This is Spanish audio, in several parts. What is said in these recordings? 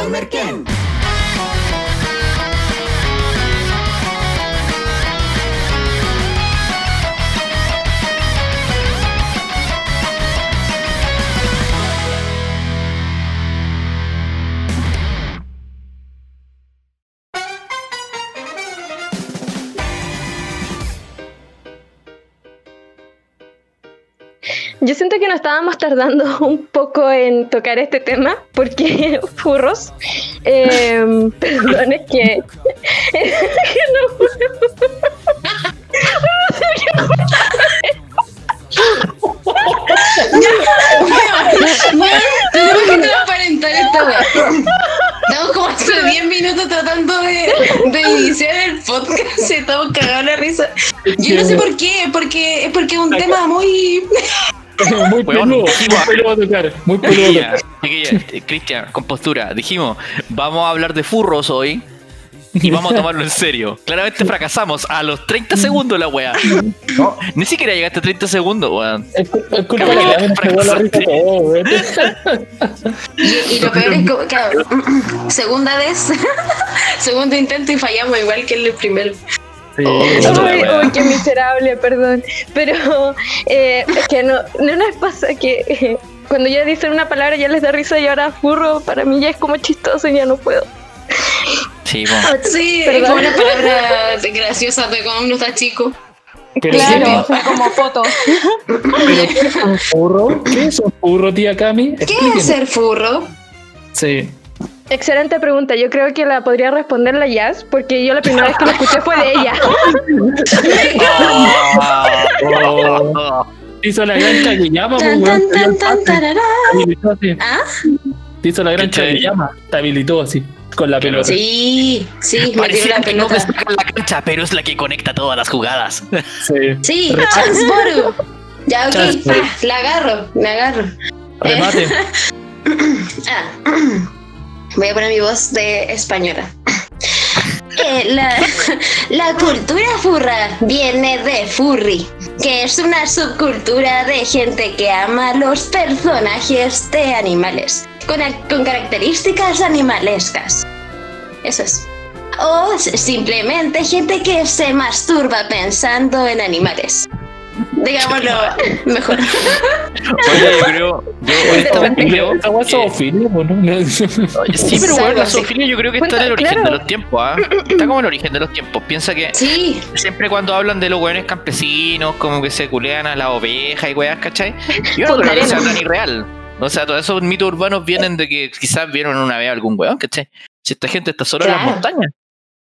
comer Yo siento que nos estábamos tardando un poco en tocar este tema porque furros. Eh, perdón, es que. es que no puedo. Tenemos que transparentar esta weá. Estamos como hace 10 minutos tratando de, de iniciar el podcast y estamos cagados la risa. Yo no sé por qué, porque es porque es un tema muy. muy peludo, dijimos- muy peludo tocar, muy peludo Cristian, con postura. Dijimos, vamos a hablar de furros hoy y vamos a tomarlo en serio. Claramente fracasamos a los 30 segundos la wea. No, Ni siquiera llegaste a 30 segundos, weón. es, cu- es culpa de que la la risa todo, weón. Y, y lo peor es que, claro, segunda vez, segundo intento y fallamos igual que el primero. Sí, Uy, uy, qué miserable, perdón. Pero eh, es que no, no nos pasa que eh, cuando ya dicen una palabra ya les da risa y ahora furro, para mí ya es como chistoso y ya no puedo. Sí, po. Sí, es Perdón. como una palabra graciosa de cuando uno está chico. Pero Claro, sí, como foto. pero ¿qué es un furro? ¿Qué es un furro, tía Cami? ¿Qué es ser furro? Sí. Excelente pregunta. Yo creo que la podría responder la Jazz, porque yo la primera vez que la escuché fue de ella. Oh, hizo la gran Kageyama, pues, Tan, weón. tan, tan, tan, tarará. Te habilitó así. ¿Ah? Te hizo la gran. Kageyama. Te habilitó así, con la pelota. Sí, sí, me Parecía la que no pelota. en la cancha, pero es la que conecta todas las jugadas. Sí. Sí, Chansboru. Ya, ok, ah, la agarro, la agarro. Remate. Ah, voy a poner mi voz de española. Eh, la, cultura furra viene de furry, que es una subcultura de gente que ama los personajes de animales, con, características animalescas. Eso es. O simplemente gente que se masturba pensando en animales. Digámoslo mejor. Oye, yo creo, yo honestamente creo. Sí, pero bueno, la zoofilia yo creo que está en el origen de los tiempos, ¿ah? Está como en el origen de los tiempos. Piensa que Sí, siempre cuando hablan de los hueones campesinos, como que se culean a la oveja y weas, ¿cachai? Yo no creo que sea tan irreal. O sea, todos esos mitos urbanos vienen de que quizás vieron una vez algún weón, ¿cachai? Si esta gente está solo en las montañas.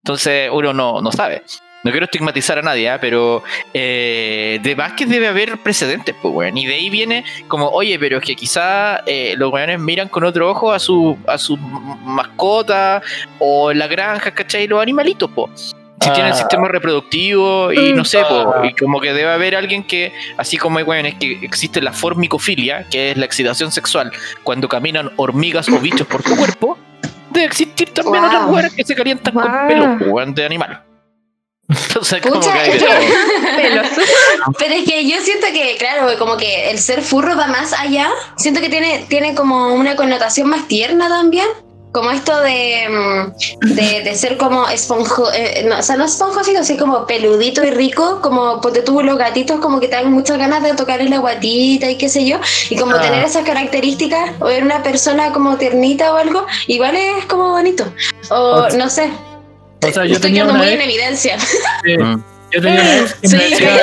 Entonces uno no, no sabe. No quiero estigmatizar a nadie, ¿ah? pero eh, de más que debe haber precedentes, pues, weón. Y de ahí viene como, oye, pero es que quizá eh, los weones miran con otro ojo a su, a sus mascotas o la granja, ¿cachai? Los animalitos, pues. Si Ah. tienen sistema reproductivo y no sé, po, Ah. y como que debe haber alguien que, así como hay weones que existe la formicofilia, que es la excitación sexual, cuando caminan hormigas o bichos por tu cuerpo, debe existir también Wow. otras mujeres que se calientan con pelos, po, weón, de animal. Entonces, como Pucha, que es. Pero es que yo siento que, claro, como que el ser furro va más allá. Siento que tiene, tiene como una connotación más tierna también. Como esto de, mm, de, de ser como esponjo, eh, no, o sea, no esponjosito, así como peludito y rico, como ponte tú los gatitos, como que te dan muchas ganas de tocarle la guatita y qué sé yo, y como Ah. tener esas características, o ver una persona como tiernita o algo, igual es como bonito. O O- no sé, O sea, yo estoy tenía una muy en vez, evidencia. eh, Mm. yo tenía una vez que me Sí. decía,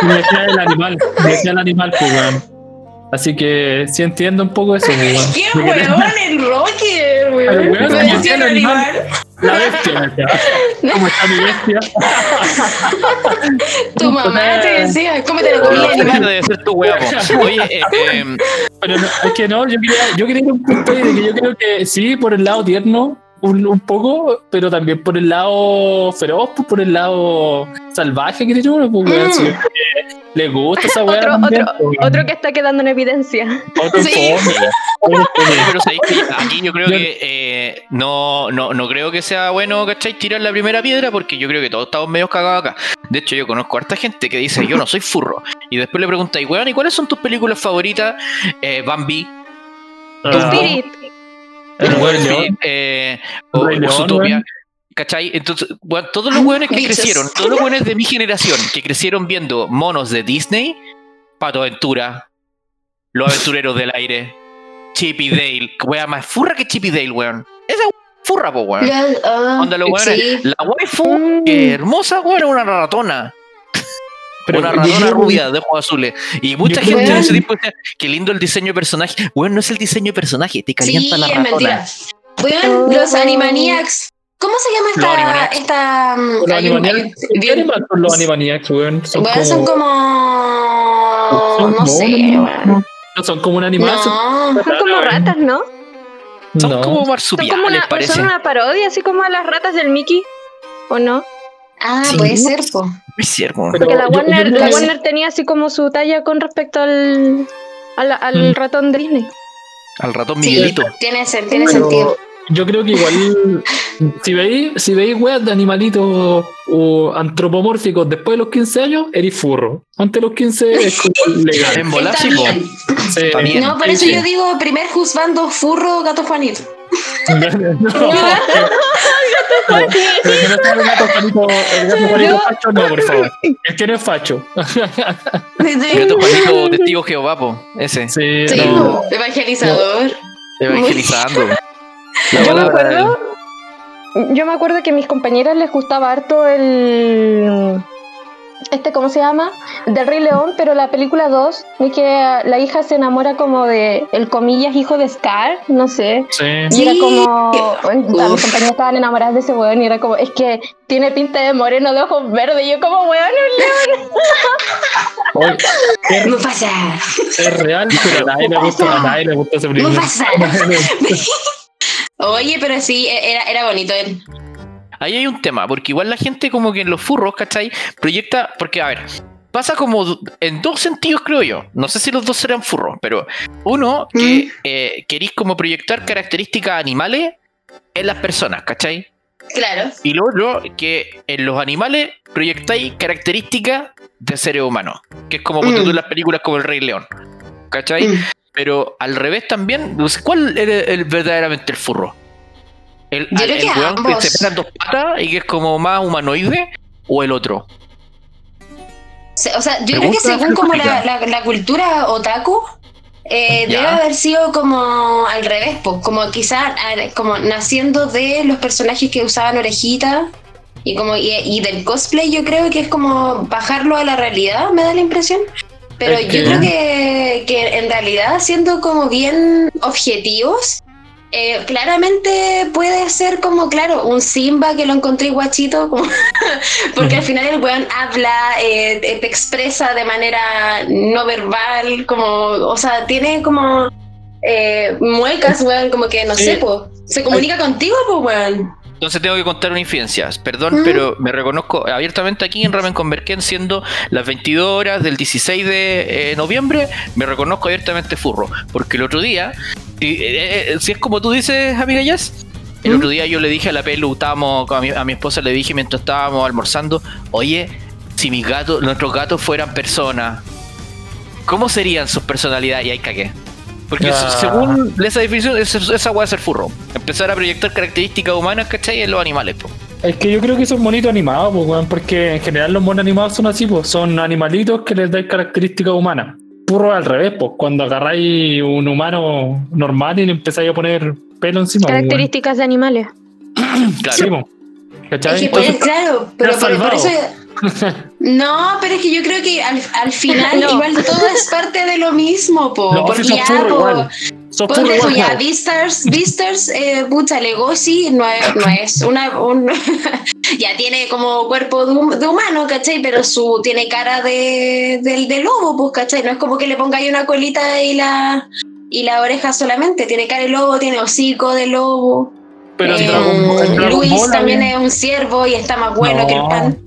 que me decía el animal, me decía el animal, pues, weón. Así que sí entiendo un poco eso, pues, weón. ¡Qué Me huevón el Rocker, Pero, weón! weón, Me decía decía el animal. animal. La bestia, me decía. ¿Cómo está mi bestia? Tu mamá te decía, ¿cómo te lo comí el Esa animal? debe ser tu huevo. Oye, eh, eh, Pero no, es que no, yo quería, yo quería ir a un punto de que yo creo que sí, por el lado tierno, un, un poco, pero también por el lado feroz, pues, por el lado salvaje que tiene uno, pues, weón. Mm. le gusta esa weá. Otro, también, otro, pues, weón. otro que está quedando en evidencia. Otro Sí. pero sabéis que aquí yo creo que eh, no, no, no creo que sea bueno, ¿cachai? Tirar la primera piedra porque yo creo que todos estamos medio cagados acá. De hecho, yo conozco a harta gente que dice, yo no soy furro. Y después le preguntáis, weón, ¿y cuáles son tus películas favoritas? Eh, Bambi. Ah, Spirit. El eh, o. ¿Cachai? Entonces, bueno, todos los weones que crecieron, todos los weones de mi generación que crecieron viendo monos de Disney, Pato Aventura, Los Aventureros del Aire, Chip y Dale, wea más furra que Chip y Dale, weón. Esa furra, po, weón. Ya, ah, Onda los weones, sí. la waifu, Mm. que hermosa, weón, es una ratona. Pero una ratona rubia de ojos azules. Y mucha gente en que- ese tiempo decía, qué lindo el diseño de personaje. Weón, no es el diseño de personaje, te Sí, calienta la es ratona. mentira. Weón, Oh. los Animaniacs. ¿Cómo se llama Los esta? Animaniacs. esta mm, Los Animaniacs. un- ¿Qué animal son los Animaniacs, weón? Son son como. Son No sé, weón. No son como un animal. son- No. Son como ratas, ¿no? Son No. como Son marsupiales, como una, parece. son una parodia, así como a las ratas del Mickey. ¿O no? Ah, Sí. puede ser, po. Es cierto. Pero Porque la yo- yo Warner, creo la que- Warner tenía así como su talla con respecto al, al, al Mm. ratón de Disney. Al ratón Sí, Miguelito. tiene, sen- tiene Pero sentido. Yo creo que igual, si veis, si veis weas de animalitos o antropomórficos después de los 15 años, eres furro. Antes de los 15 es como legal. En sí. No, por eso sí. yo digo primer juzgando furro gato Juanito. No. Pero que no sea el gato Juanito, el gato Juanito facho, no, por favor. Es que no es facho. Gato Juanito, testigo Jehová, po. Ese. Sí, Sí, no. evangelizador. Evangelizando. Yo me acuerdo, yo me acuerdo que a mis compañeras les gustaba harto el este, ¿cómo se llama? Del Rey León, pero la película 2, de que la hija se enamora como de el comillas hijo de Scar, no sé. Sí. Y era como, mis compañeras estaban enamoradas de ese weón y era como, es que tiene pinta de moreno de ojos verdes. Y yo como, weón, un león. Oye, es, Mufasa. es real, pero a nadie le gusta, a nadie le gusta ese película. Mufasa. Oye, pero sí, e-, era, era bonito él. Ahí hay un tema, porque igual la gente como que en los furros, ¿cachai? Proyecta, porque a ver, pasa como en dos sentidos creo yo. No sé si los dos serán furros, pero uno, que eh, queréis como proyectar características animales en las personas, ¿cachai? Claro. Y lo otro, que en los animales proyectáis características de seres humanos, que es como Mm. tú en las películas como El Rey León, ¿cachai? Mm. Pero al revés también, no sé, ¿cuál es el, verdaderamente el furro? ¿El, Yo al- el que weón que ambos. se pegan dos patas y que es como más humanoide? ¿O el otro? O sea, yo creo que según como la, filosófica. la, la cultura otaku, eh, debe haber sido como al revés, pues, como quizás como naciendo de los personajes que usaban orejitas y como y, y del cosplay, yo creo que es como bajarlo a la realidad, me da la impresión. Pero Es yo que- creo que, que en realidad, siendo como bien objetivos, eh, claramente puede ser como, claro, un Simba que lo encontré guachito, como- porque al final el weón habla, eh, te te expresa de manera no verbal, como, o sea, tiene como eh, muecas, weón, como que no Sí. sé, po, se comunica contigo, pues, weón. Entonces tengo que contar una infidencia. Perdón, pero me reconozco abiertamente aquí en Ramen Convergen, siendo las 22 horas del 16 de eh, noviembre, me reconozco abiertamente furro. Porque el otro día, y, eh, eh, si es como tú dices, amiga Jazz, el ¿Mm? otro día yo le dije a la Pelu, estábamos, a mi, a mi esposa le dije mientras estábamos almorzando, oye, si mis gatos, nuestros gatos fueran personas, ¿cómo serían sus personalidades? Y ahí cagué. Porque Ah. según esa definición, esa, weá es ser furro. Empezar a proyectar características humanas, ¿cachai? En los animales, po. Es que yo creo que son monitos animados, pues, weón, porque en general los monos animados son así, pues, son animalitos que les dan características humanas. Purro al revés, pues, cuando agarráis un humano normal y le empezáis a poner pelo encima. weón. Características de animales. Claro. Sí, pues. ¿Cachai? Es que, pues, Entonces, claro, pero por, por eso. No, pero es que yo creo que al, al final No. igual todo es parte de lo mismo, po. No, porque ya, furro po, igual. Ponte tú ya, po. Beastars, Beastars, eh, pucha, Legoshi no es, no es una. un- ya tiene como cuerpo de, de humano, ¿cachai? Pero su tiene cara de, del de lobo, pues, ¿cachai? No es como que le ponga ahí una colita y la. Y la oreja solamente, tiene cara de lobo, tiene hocico de lobo. Pero Eh, Luis también es un ciervo y está más bueno No. que el pan.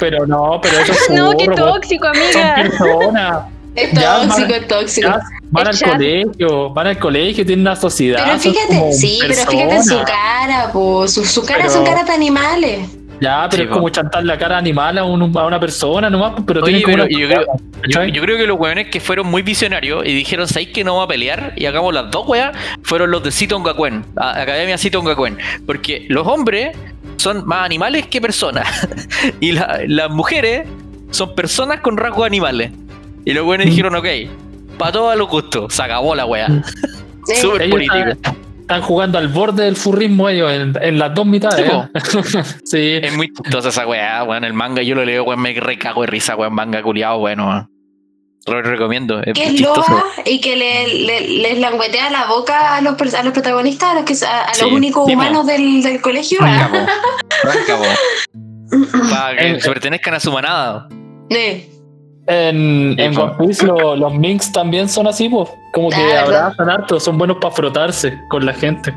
Pero no, pero eso es No, qué tóxico, Son amiga. personas. Es Ya, tóxico, man. es tóxico. Van al colegio, van al colegio, tienen una sociedad. Pero son fíjate, sí, pero fíjate en su cara, po. Su, su cara Pero- son caras de animales. Ya, pero Sí, es po. como chantar la cara animal a, un- a una persona nomás, pero Oye, pero yo creo, yo, yo creo que los weones que fueron muy visionarios y dijeron, ¿sabéis que no va a pelear? Y hagamos las dos weas, fueron los de Citon Gakuen, Academia Citon Gakuen. Porque los hombres son más animales que personas. y la- las mujeres son personas con rasgos animales. Y los Mm. weones dijeron, ok, para todos los gustos, se acabó la wea. Sí. Súper Ellos político. están, están jugando al borde del furrismo ellos en, en las dos mitades. Sí, ¿eh? sí. Es muy chistosa esa weá, weón. El manga yo lo leo, weón, me recago de risa, weón. Manga culiado, bueno. Lo recomiendo. Es que es loa y que le, le- les languetea la boca a los, a los protagonistas, a los, que, a, a Sí, los únicos humanos del, del colegio. Po. Para que se pertenezcan a su manada. En, Sí, en po. One Piece lo- los Minks también son así, pues. Como que ¿verdad? abrazan harto, son buenos para frotarse con la gente.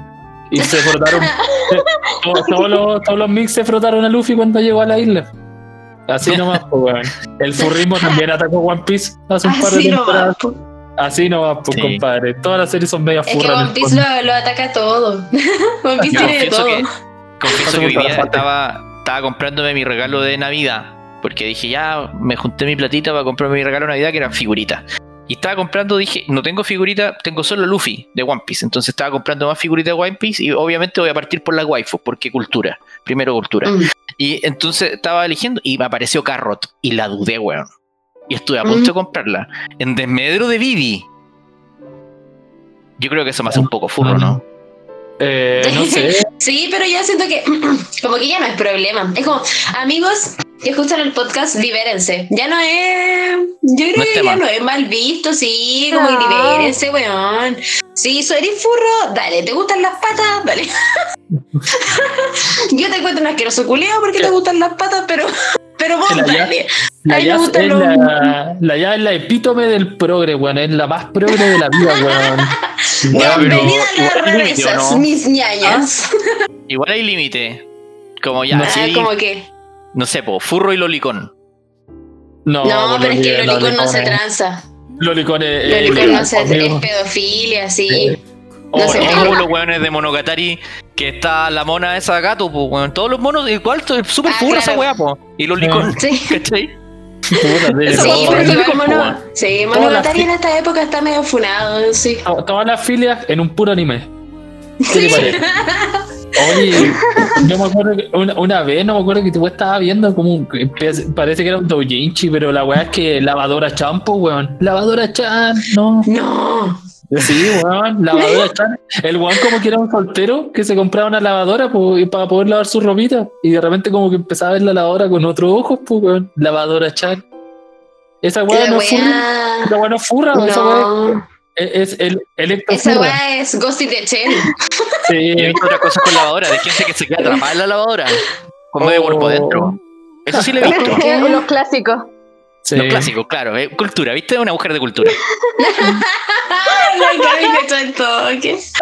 Y se frotaron. todos, todos los, todos los Minks se frotaron a Luffy cuando llegó a la isla. Así nomás, pues, weón. El furrismo también atacó One Piece hace un par de así temporadas. Así nomás, pues, Sí. compadre. Todas las series son medias Es que furras. One el Piece lo, lo ataca todo. One Piece Yo tiene todo. que, confieso que hoy día estaba, estaba comprándome mi regalo de Navidad. Porque dije, ya me junté mi platita para comprarme mi regalo de Navidad, que eran figuritas. Y estaba comprando, dije, no tengo figurita, tengo solo Luffy de One Piece. Entonces estaba comprando más figuritas de One Piece y obviamente voy a partir por las waifus, porque cultura. Primero cultura. Mm. Y entonces estaba eligiendo y me apareció Carrot y la dudé, weón. Y estuve a punto Mm. de comprarla. En desmedro de Vivi. Yo creo que eso me hace un poco furro, ¿no? Eh, no sé. Sí, pero yo siento que como que ya no es problema. Es como, amigos que escuchan el podcast, libérense. Ya no es, yo creo No es que tema. ya no es mal visto, sí, como que No. libérense, weón. Sí, soy eres furro, dale, ¿te gustan las patas? Dale. yo te encuentro un asqueroso culeo porque te gustan las patas, pero, pero vos La ya- dale. La Ay, me es los- la, la Jazz es la epítome del progre, weón. Es la más progre de la vida, weón. Pero Bienvenida a las igual hay límite, ¿o rarezas, no? mis ñañas. Igual hay límite. Como ya, No. Ah, sí, como que, no sé, po, furro y lolicón. No, no, pero es que el Lolicón no se es- tranza. Lolicón es. Lolicón no se es pedofilia, sí. O No sé, o pero- como los weones de Monogatari, que está la mona esa gato, pues, weón. Todos los monos, igual, es súper Ah, furra esa claro. weá, po. Y lolicón, Sí. ¿cachai? Sí, como, Mono- sí, Monogatari en esta época está medio funado, sí. To- Todas las filias en un puro anime. ¿Qué te? Oye, yo me acuerdo que una, una vez, no me acuerdo que tú estabas viendo como un, parece que era un doujinshi, pero la weá es que lavadora champo, weón. Lavadora chan, no. No. Sí, weón, lavadora chan. El weón como que era un soltero que se compraba una lavadora y para poder lavar su ropita. Y de repente como que empezaba a ver la lavadora con otros ojos, pues weón. Lavadora chan. Esa La no furra. Esa weá no furra, esa weá No. es, es el electro Esa weá es Ghost in the Shell. Yo he Sí. visto otras cosas con lavadora, de gente que se queda atrapada en la lavadora, con medio cuerpo Oh. adentro. Eso sí lo he visto. Los clásicos. Sí. Los clásicos, claro. eh, cultura, ¿viste? Una mujer de cultura.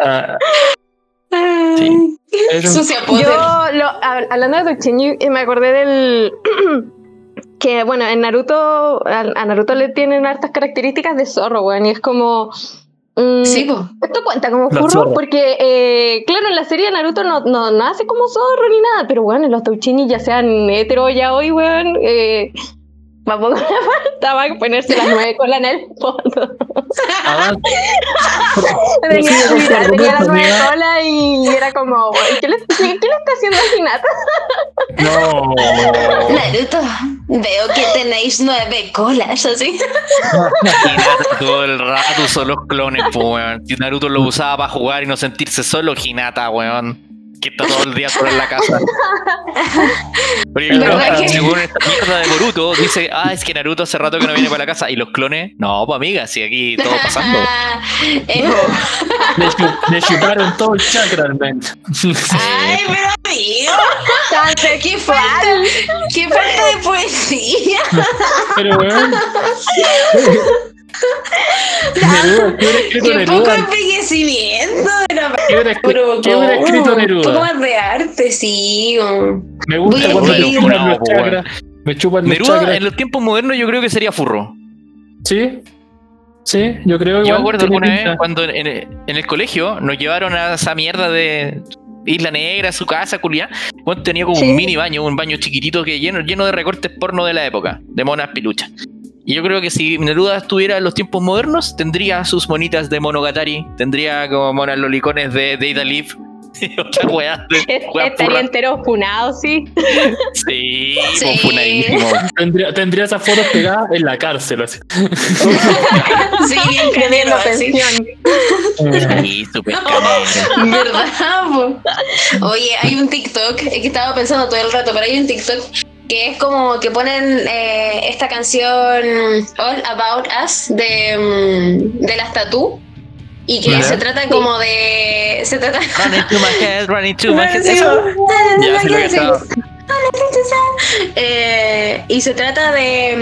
La. Ah, Sí. un-. Yo, lo, hab- hablando de Doujinshi, eh, me acordé del. que, bueno, en Naruto. A, a Naruto le tienen hartas características de zorro, weón. Y es como. mm, Sí, po. Esto cuenta como furro porque, eh, claro, en la serie de Naruto no, no, no hace como zorro ni nada, pero bueno, en los Touchini ya sean hetero ya hoy, weón, eh, tampoco le faltaba ponerse las nueve colas en el fondo. ah, tenía, mira, tenía las nueve amiga. colas y era como, ¿qué le, qué, qué le está haciendo a Hinata? no. Naruto, veo que tenéis nueve colas, así. Hinata todo el rato usó los clones, pues, weón. Si Naruto lo usaba para jugar y no sentirse solo, Hinata, weón. Que está todo el día solo en la casa. Porque que- según esta mierda de Boruto, dice, ah, es que Naruto hace rato que no viene para la casa. ¿Y los clones? No, pues amiga, si aquí todo pasando. Eh, Le, chu- le chuparon todo el chakra al men. Ay, pero amigo, qué falta, qué falta de poesía. Pero weón. Neruda, ¿qué hubiera escrito Qué poco Neruda? envejecimiento. Era ¿Qué hubiera, escri- pero qué hubiera escrito Un poco Neruda? más de arte, sí. o- Me gusta Voy a cuando me escribir. chupan los po, chakras. Me chupan los Neruda chakras. en los tiempos modernos yo creo que sería furro. Sí. Sí, yo creo Yo igual. me acuerdo alguna vez cuando en, en el colegio nos llevaron a esa mierda de Isla Negra, su casa, culia. Bueno, tenía como Sí. un mini baño, un baño chiquitito que lleno, lleno de recortes porno de la época, de monas piluchas. Y yo creo que si Neruda estuviera en los tiempos modernos, tendría sus monitas de Monogatari, tendría como monas lolicones de Data Live. y Otra weá Estaría entero funado, sí. Sí, Sí. pues, funadísimo. Tendría, tendría esas fotos pegadas en la cárcel. Así. Sí, bien así. pensión. Sí, súper canero. ¿Verdad? po? Oye, hay un TikTok, es que estaba pensando todo el rato, pero hay un TikTok que es como que ponen eh, esta canción All About Us de, mm, de las Tatú y que Ya. se trata como de... Se trata... Running to my head, running to my head. Eso. Ya, lo he. Eh, y se trata de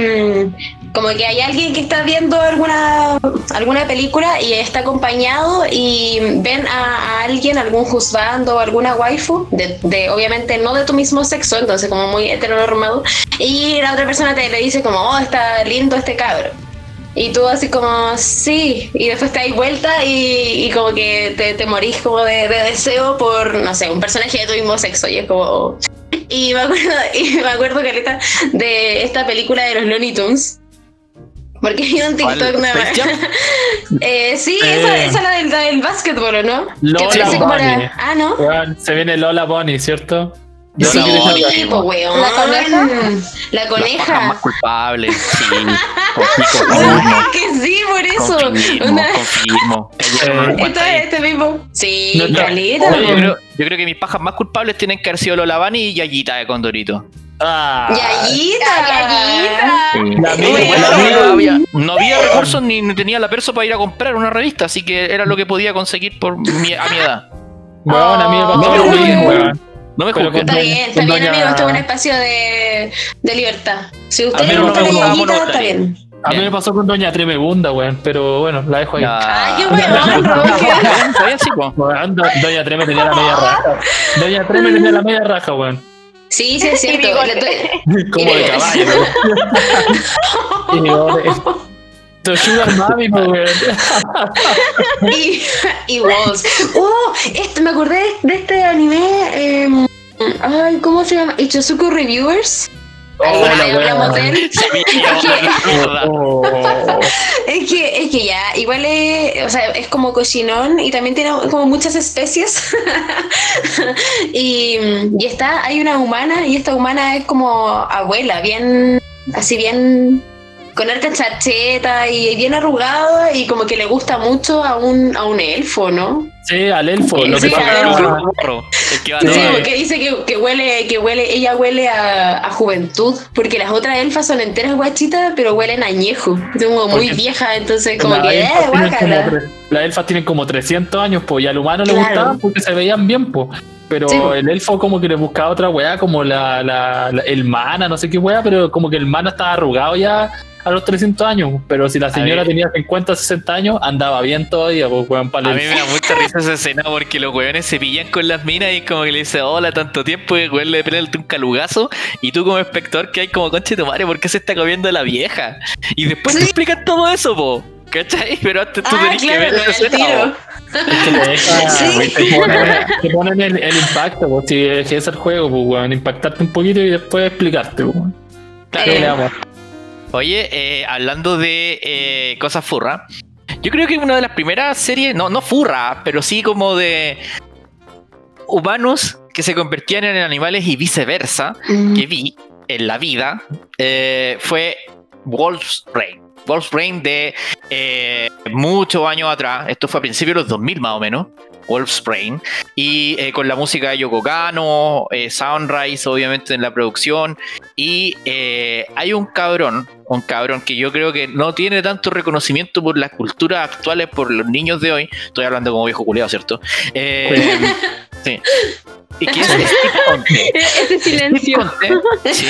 mm, como que hay alguien que está viendo alguna alguna película y está acompañado y ven a, a alguien, algún juzgando o alguna waifu, de, de- obviamente no de tu mismo sexo, entonces como muy heteronormado, y la otra persona te le dice como, oh, está lindo este cabro. Y tú así como, sí, y después te das vuelta y, y como que te, te morís como de, de deseo por, no sé, un personaje de tu mismo sexo. Y es como... Y me acuerdo, y me acuerdo, Caleta, de esta película de los Looney Tunes. Porque hay un. TikTok nada más. Eh, sí, Eh. esa, esa es la del, la del básquetbol, ¿o ¿no? Lola que parece como Bunny. la- Ah, ¿no? Weón, se viene Lola Bonnie, ¿cierto? Yo Sí, no Bunny. sí, po, weón. ¿La coneja? La coneja. más culpables, sí. Confirmo, confirmo, Ah, que sí, por eso. confirmo, Una- confirmo. Eh, Esta, este mismo. Sí, No, no. caleta. Yo, yo creo que mis pajas más culpables tienen que haber sido Lola Bunny y Yayita de Condorito. Ah, Yayita. Yayita. La amiga, Bueno, Bueno, la no, había, no había recursos ni, tenía la perso para ir a comprar una revista, así que era lo que podía conseguir por mi, a mi edad. Weón, a mí me pasó Oh, no, mismo, weón. No me juzguen. Está bien, está bien, doña- amigo. Este es un espacio de, de libertad. Si a usted le gusta me la yayita, está bien. A mí me pasó con Doña Tremebunda, weón, pero bueno, la dejo ahí. Ay, qué weón, bien, bien, Doña Treme tenía la media raja. Doña Treme tenía la media raja, weón. Sí, sí, es cierto. tu- Como de caballo. Y bigote. Sugar mami, pues, y, y Walls. Oh, este, me acordé de este anime. eh, ay, ¿cómo se llama? Ichizuku Reviewers. Mierda. Oh. Es que, es que ya, igual es, o sea, es como cochinón y también tiene como muchas especies. y, y está, hay una humana y esta humana es como abuela, bien, así bien, con harta chacheta y bien arrugada y como que le gusta mucho a un, a un elfo, ¿no? Sí, al elfo. Lo Sí, que pasa. El que va Sí, a- porque dice que, que huele, que huele, ella huele a, a juventud, porque las otras elfas son enteras guachitas, pero huelen añejo, es como muy Porque- vieja, entonces como que, eh, como Las elfas tienen como 300 años, pues, y al humano le gustaba porque se veían bien, pues. Pero Sí, el elfo como que le buscaba otra weá, como la, la- la- el mana, no sé qué weá, pero como que el mana estaba arrugado ya a los 300 años. Pero si la señora ver. tenía 50, 60 años, andaba bien todavía, pues, weón, para A mí me da mucha risa esa escena porque los weones se pillan con las minas y como que le dice hola tanto tiempo y el weón le pega un calugazo y tú como espectador que hay como conche tu madre, ¿por qué se está comiendo la vieja? Y después te Sí. explican todo eso, po. ¿Cachai? Pero antes tú Ah, tenés que claro, ver escena. que le deja- Sí. te ponen, te ponen el, el impacto, pues, si es el juego, pues, weón, impactarte un poquito y después explicarte, pues. Claro. ¿Qué le damos? Oye, eh, hablando de eh, cosas furra, yo creo que una de las primeras series, no, no furra, pero sí como de humanos que se convertían en animales y viceversa, Mm. que vi en la vida eh, fue Wolf's Rain. Wolf's Rain de eh, muchos años atrás, esto fue a principios de los 2000 más o menos, Wolf's Rain, y eh, con la música de Yoko Kano, eh, Soundrise obviamente en la producción, y eh, hay un cabrón, un cabrón que yo creo que no tiene tanto reconocimiento por las culturas actuales, por los niños de hoy, estoy hablando como viejo culiado, ¿cierto? Eh, sí. Y que es Steve Conte. Ese silencio. Steve Conte. Sí.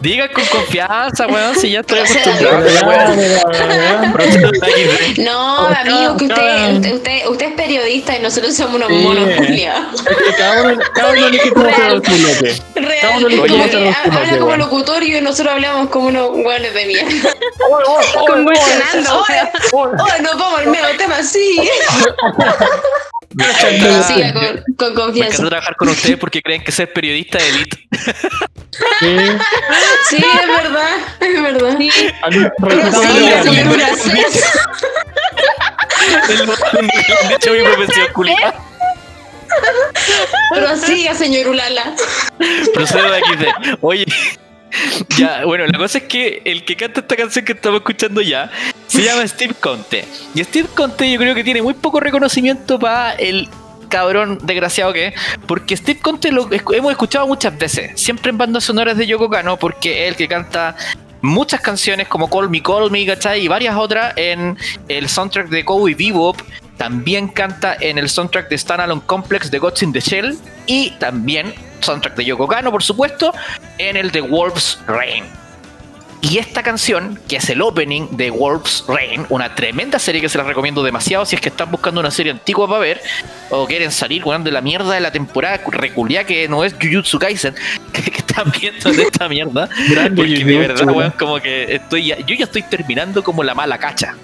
Diga con confianza, weón, si ya estoy acostumbrado. No, Oh, amigo, que usted, usted, usted, usted es periodista y nosotros somos unos Sí. monos culiados. Cada uno, cada uno elige cómo hacer el culote. Real, Cada uno como gusta que los culotes, habla como weón. locutorio y nosotros hablamos como unos hueones de mierda. Convulsionando. Oye, nos vamos al medio tema, sí. Siga con, con Me confianza. encanta trabajar con ustedes porque creen que ser periodista es elite. Sí, Sí, es verdad, es verdad. Sí. De hecho, mi profesión culiada. Prosiga, señor Ulala. Procedo de XD. Oye, ya, bueno, la cosa es que el que canta esta canción que estamos escuchando ya se llama Steve Conte. Y Steve Conte yo creo que tiene muy poco reconocimiento para el cabrón desgraciado que es, porque Steve Conte lo hemos escuchado muchas veces, siempre en bandas sonoras de Yoko Kano, porque es el que canta muchas canciones como Call Me, Call Me, ¿cachai? Y varias otras en el soundtrack de Cowboy Bebop. También canta en el soundtrack de Standalone Complex de Gods in the Shell. Y también soundtrack de Yoko Kano, por supuesto, en el de Wolf's Rain. Y esta canción, que es el opening de Wolf's Rain, una tremenda serie que se la recomiendo demasiado si es que están buscando una serie antigua para ver, o quieren salir weón, de la mierda de la temporada reculia que no es Jujutsu Kaisen, que, están viendo de esta mierda. Porque de verdad, weón. como que estoy ya- yo ya estoy terminando como la mala cacha.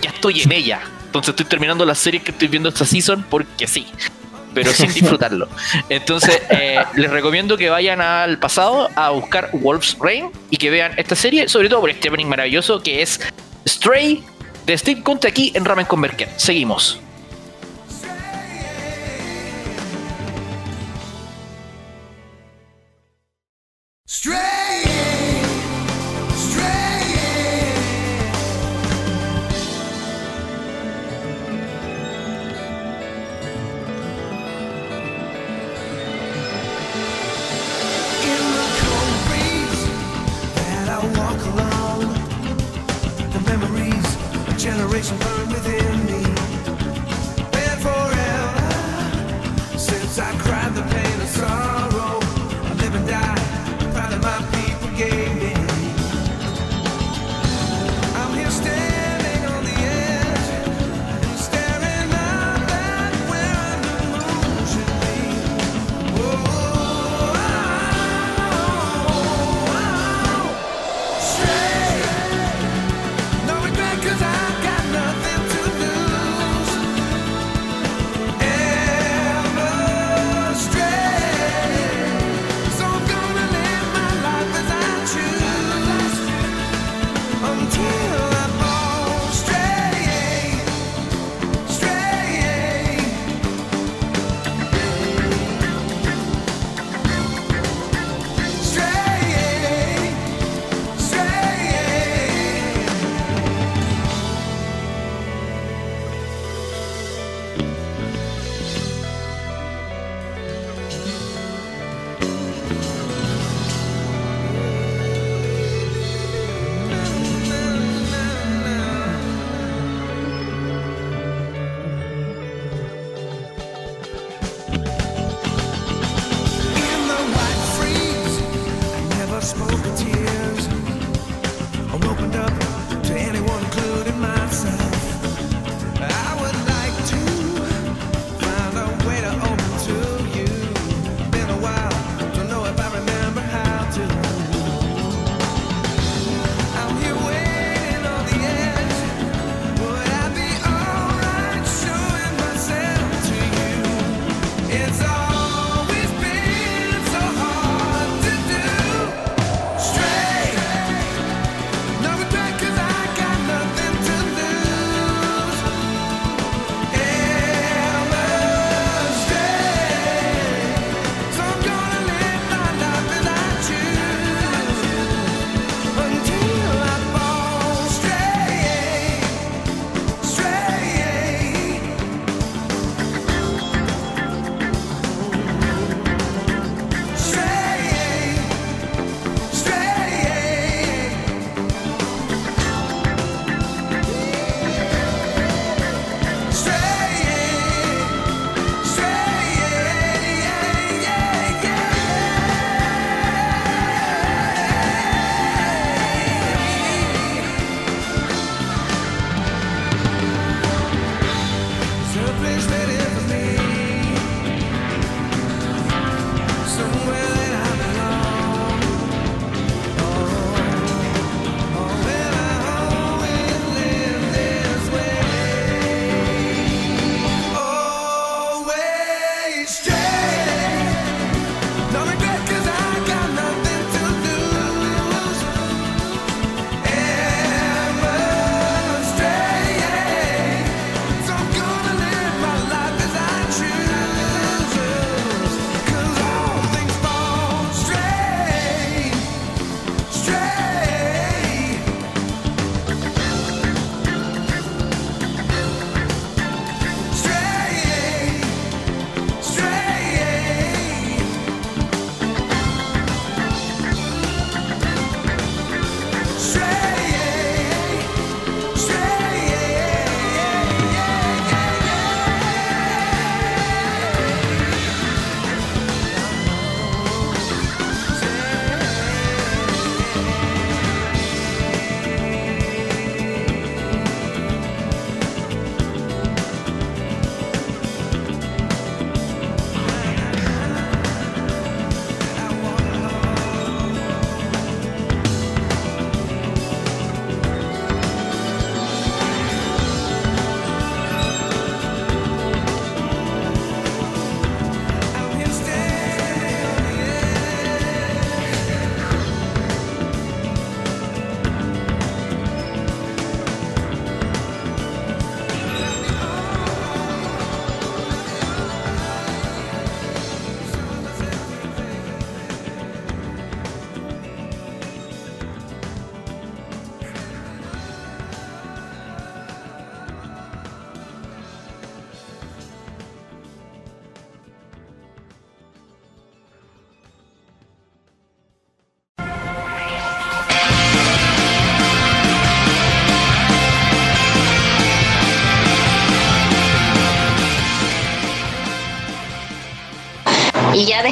Ya estoy en ella. Entonces estoy terminando la serie que estoy viendo esta season porque sí. Pero sin disfrutarlo. Entonces, eh, les recomiendo que vayan al pasado a buscar Wolf's Rain y que vean esta serie, sobre todo por este opening maravilloso que es Stray de Steve Conte aquí en Ramen Convergen. Seguimos. Stray, stray.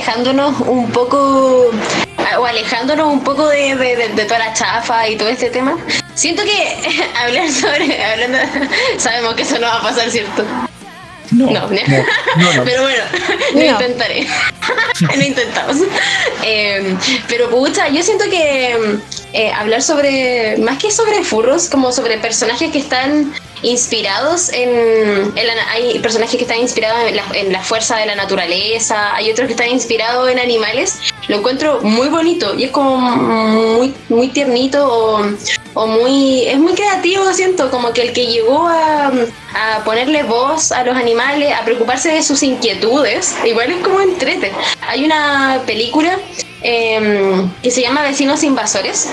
Alejándonos un poco o alejándonos un poco de, de- de- de toda la chafa y todo este tema, siento que hablar sobre, hablando, sabemos que eso no va a pasar, ¿cierto? No, No, no. Pero bueno, lo No. intentaré. lo intentamos. Eh, pero pucha, yo siento que eh, hablar sobre, más que sobre furros, como sobre personajes que están inspirados en, hay personajes que están inspirados en la, fuerza de la naturaleza, hay otros que están inspirados en animales, lo encuentro muy bonito y es como muy, muy tiernito o, o muy, es muy creativo, siento, como que el que llegó a, a ponerle voz a los animales, a preocuparse de sus inquietudes, igual es como entrete. Hay una película em, que se llama Vecinos Invasores,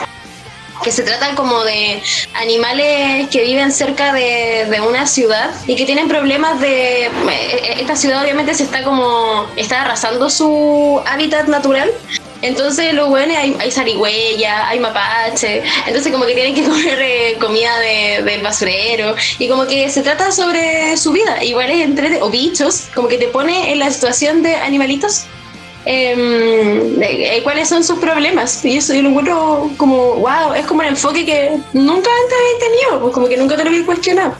que se trata como de animales que viven cerca de, de una ciudad y que tienen problemas de... eh, Esta ciudad obviamente se está como... está arrasando su hábitat natural. Entonces los buenos hay, hay zarigüeya, hay mapache, entonces como que tienen que comer eh, comida de- del basurero y como que se trata sobre su vida, igual es entre o bichos, como que te pone en la situación de animalitos eh, cuáles son sus problemas. Y eso yo lo encuentro como, wow, es como el enfoque que nunca antes había tenido, pues como que nunca te lo había cuestionado.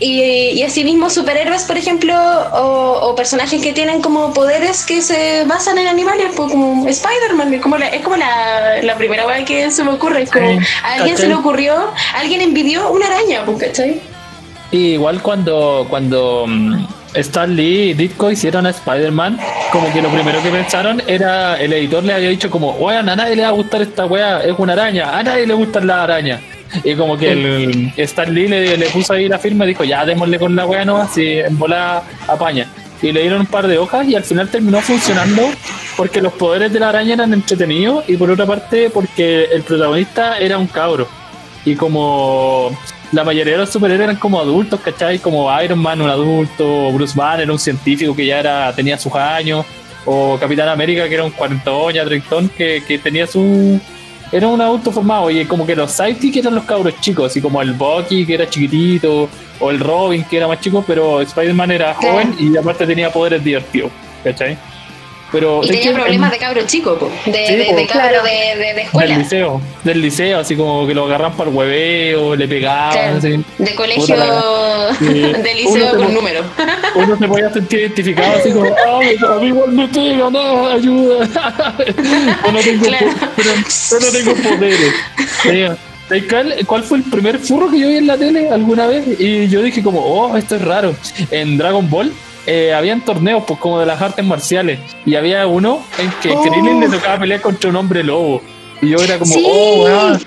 Y, y asimismo superhéroes, por ejemplo, o, o personajes que tienen como poderes que se basan en animales, pues como Spider-Man, es como la, es como la, la primera vez que se me ocurre, es como Sí, a alguien se le ocurrió, alguien envidió una araña, pues, ¿cachai? Y igual cuando, cuando mm, Stan Lee y Ditko hicieron a Spider-Man, como que lo primero que pensaron era, el editor le había dicho como, weón, a nadie le va a gustar esta weá, es una araña, a nadie le gustan las arañas. Y como que el Stan Lee le, le puso ahí la firma y dijo, ya démosle con la weá no, así en bola apaña. Y le dieron un par de hojas y al final terminó funcionando porque los poderes de la araña eran entretenidos y por otra parte porque el protagonista era un cabro. Y como la mayoría de los superhéroes eran como adultos, ¿cachai? Como Iron Man, un adulto, Bruce Banner, un científico que ya era, tenía sus años, o Capitán América, que era un cuarentón, ya treintón, que, que tenía su. Era un adulto formado, y como que los sidekicks eran los cabros chicos, así como el Bucky, que era chiquitito, o el Robin, que era más chico, pero Spider-Man era joven y aparte tenía poderes divertidos, ¿cachai? Pero Y tenía hecho, problemas en- de cabro chico, po, de, Sí, de, po. de cabro Claro. de, de, de del escuela, liceo, del liceo, así como que lo agarran para el hueveo, le pegaban, Claro. así. de colegio, de liceo con número. uno se podía sentir identificado así como, ay, a mí igual me pega, no, ayuda. yo no tengo, Claro. yo no tengo poderes. Sí. ¿Sabes cuál, cuál fue el primer furro que yo vi en la tele alguna vez? Y yo dije como, oh, esto es raro. En Dragon Ball eh, habían torneos pues como de las artes marciales y había uno en que Oh. Krillin le tocaba pelear contra un hombre lobo. Y yo era como, Sí. oh, weón.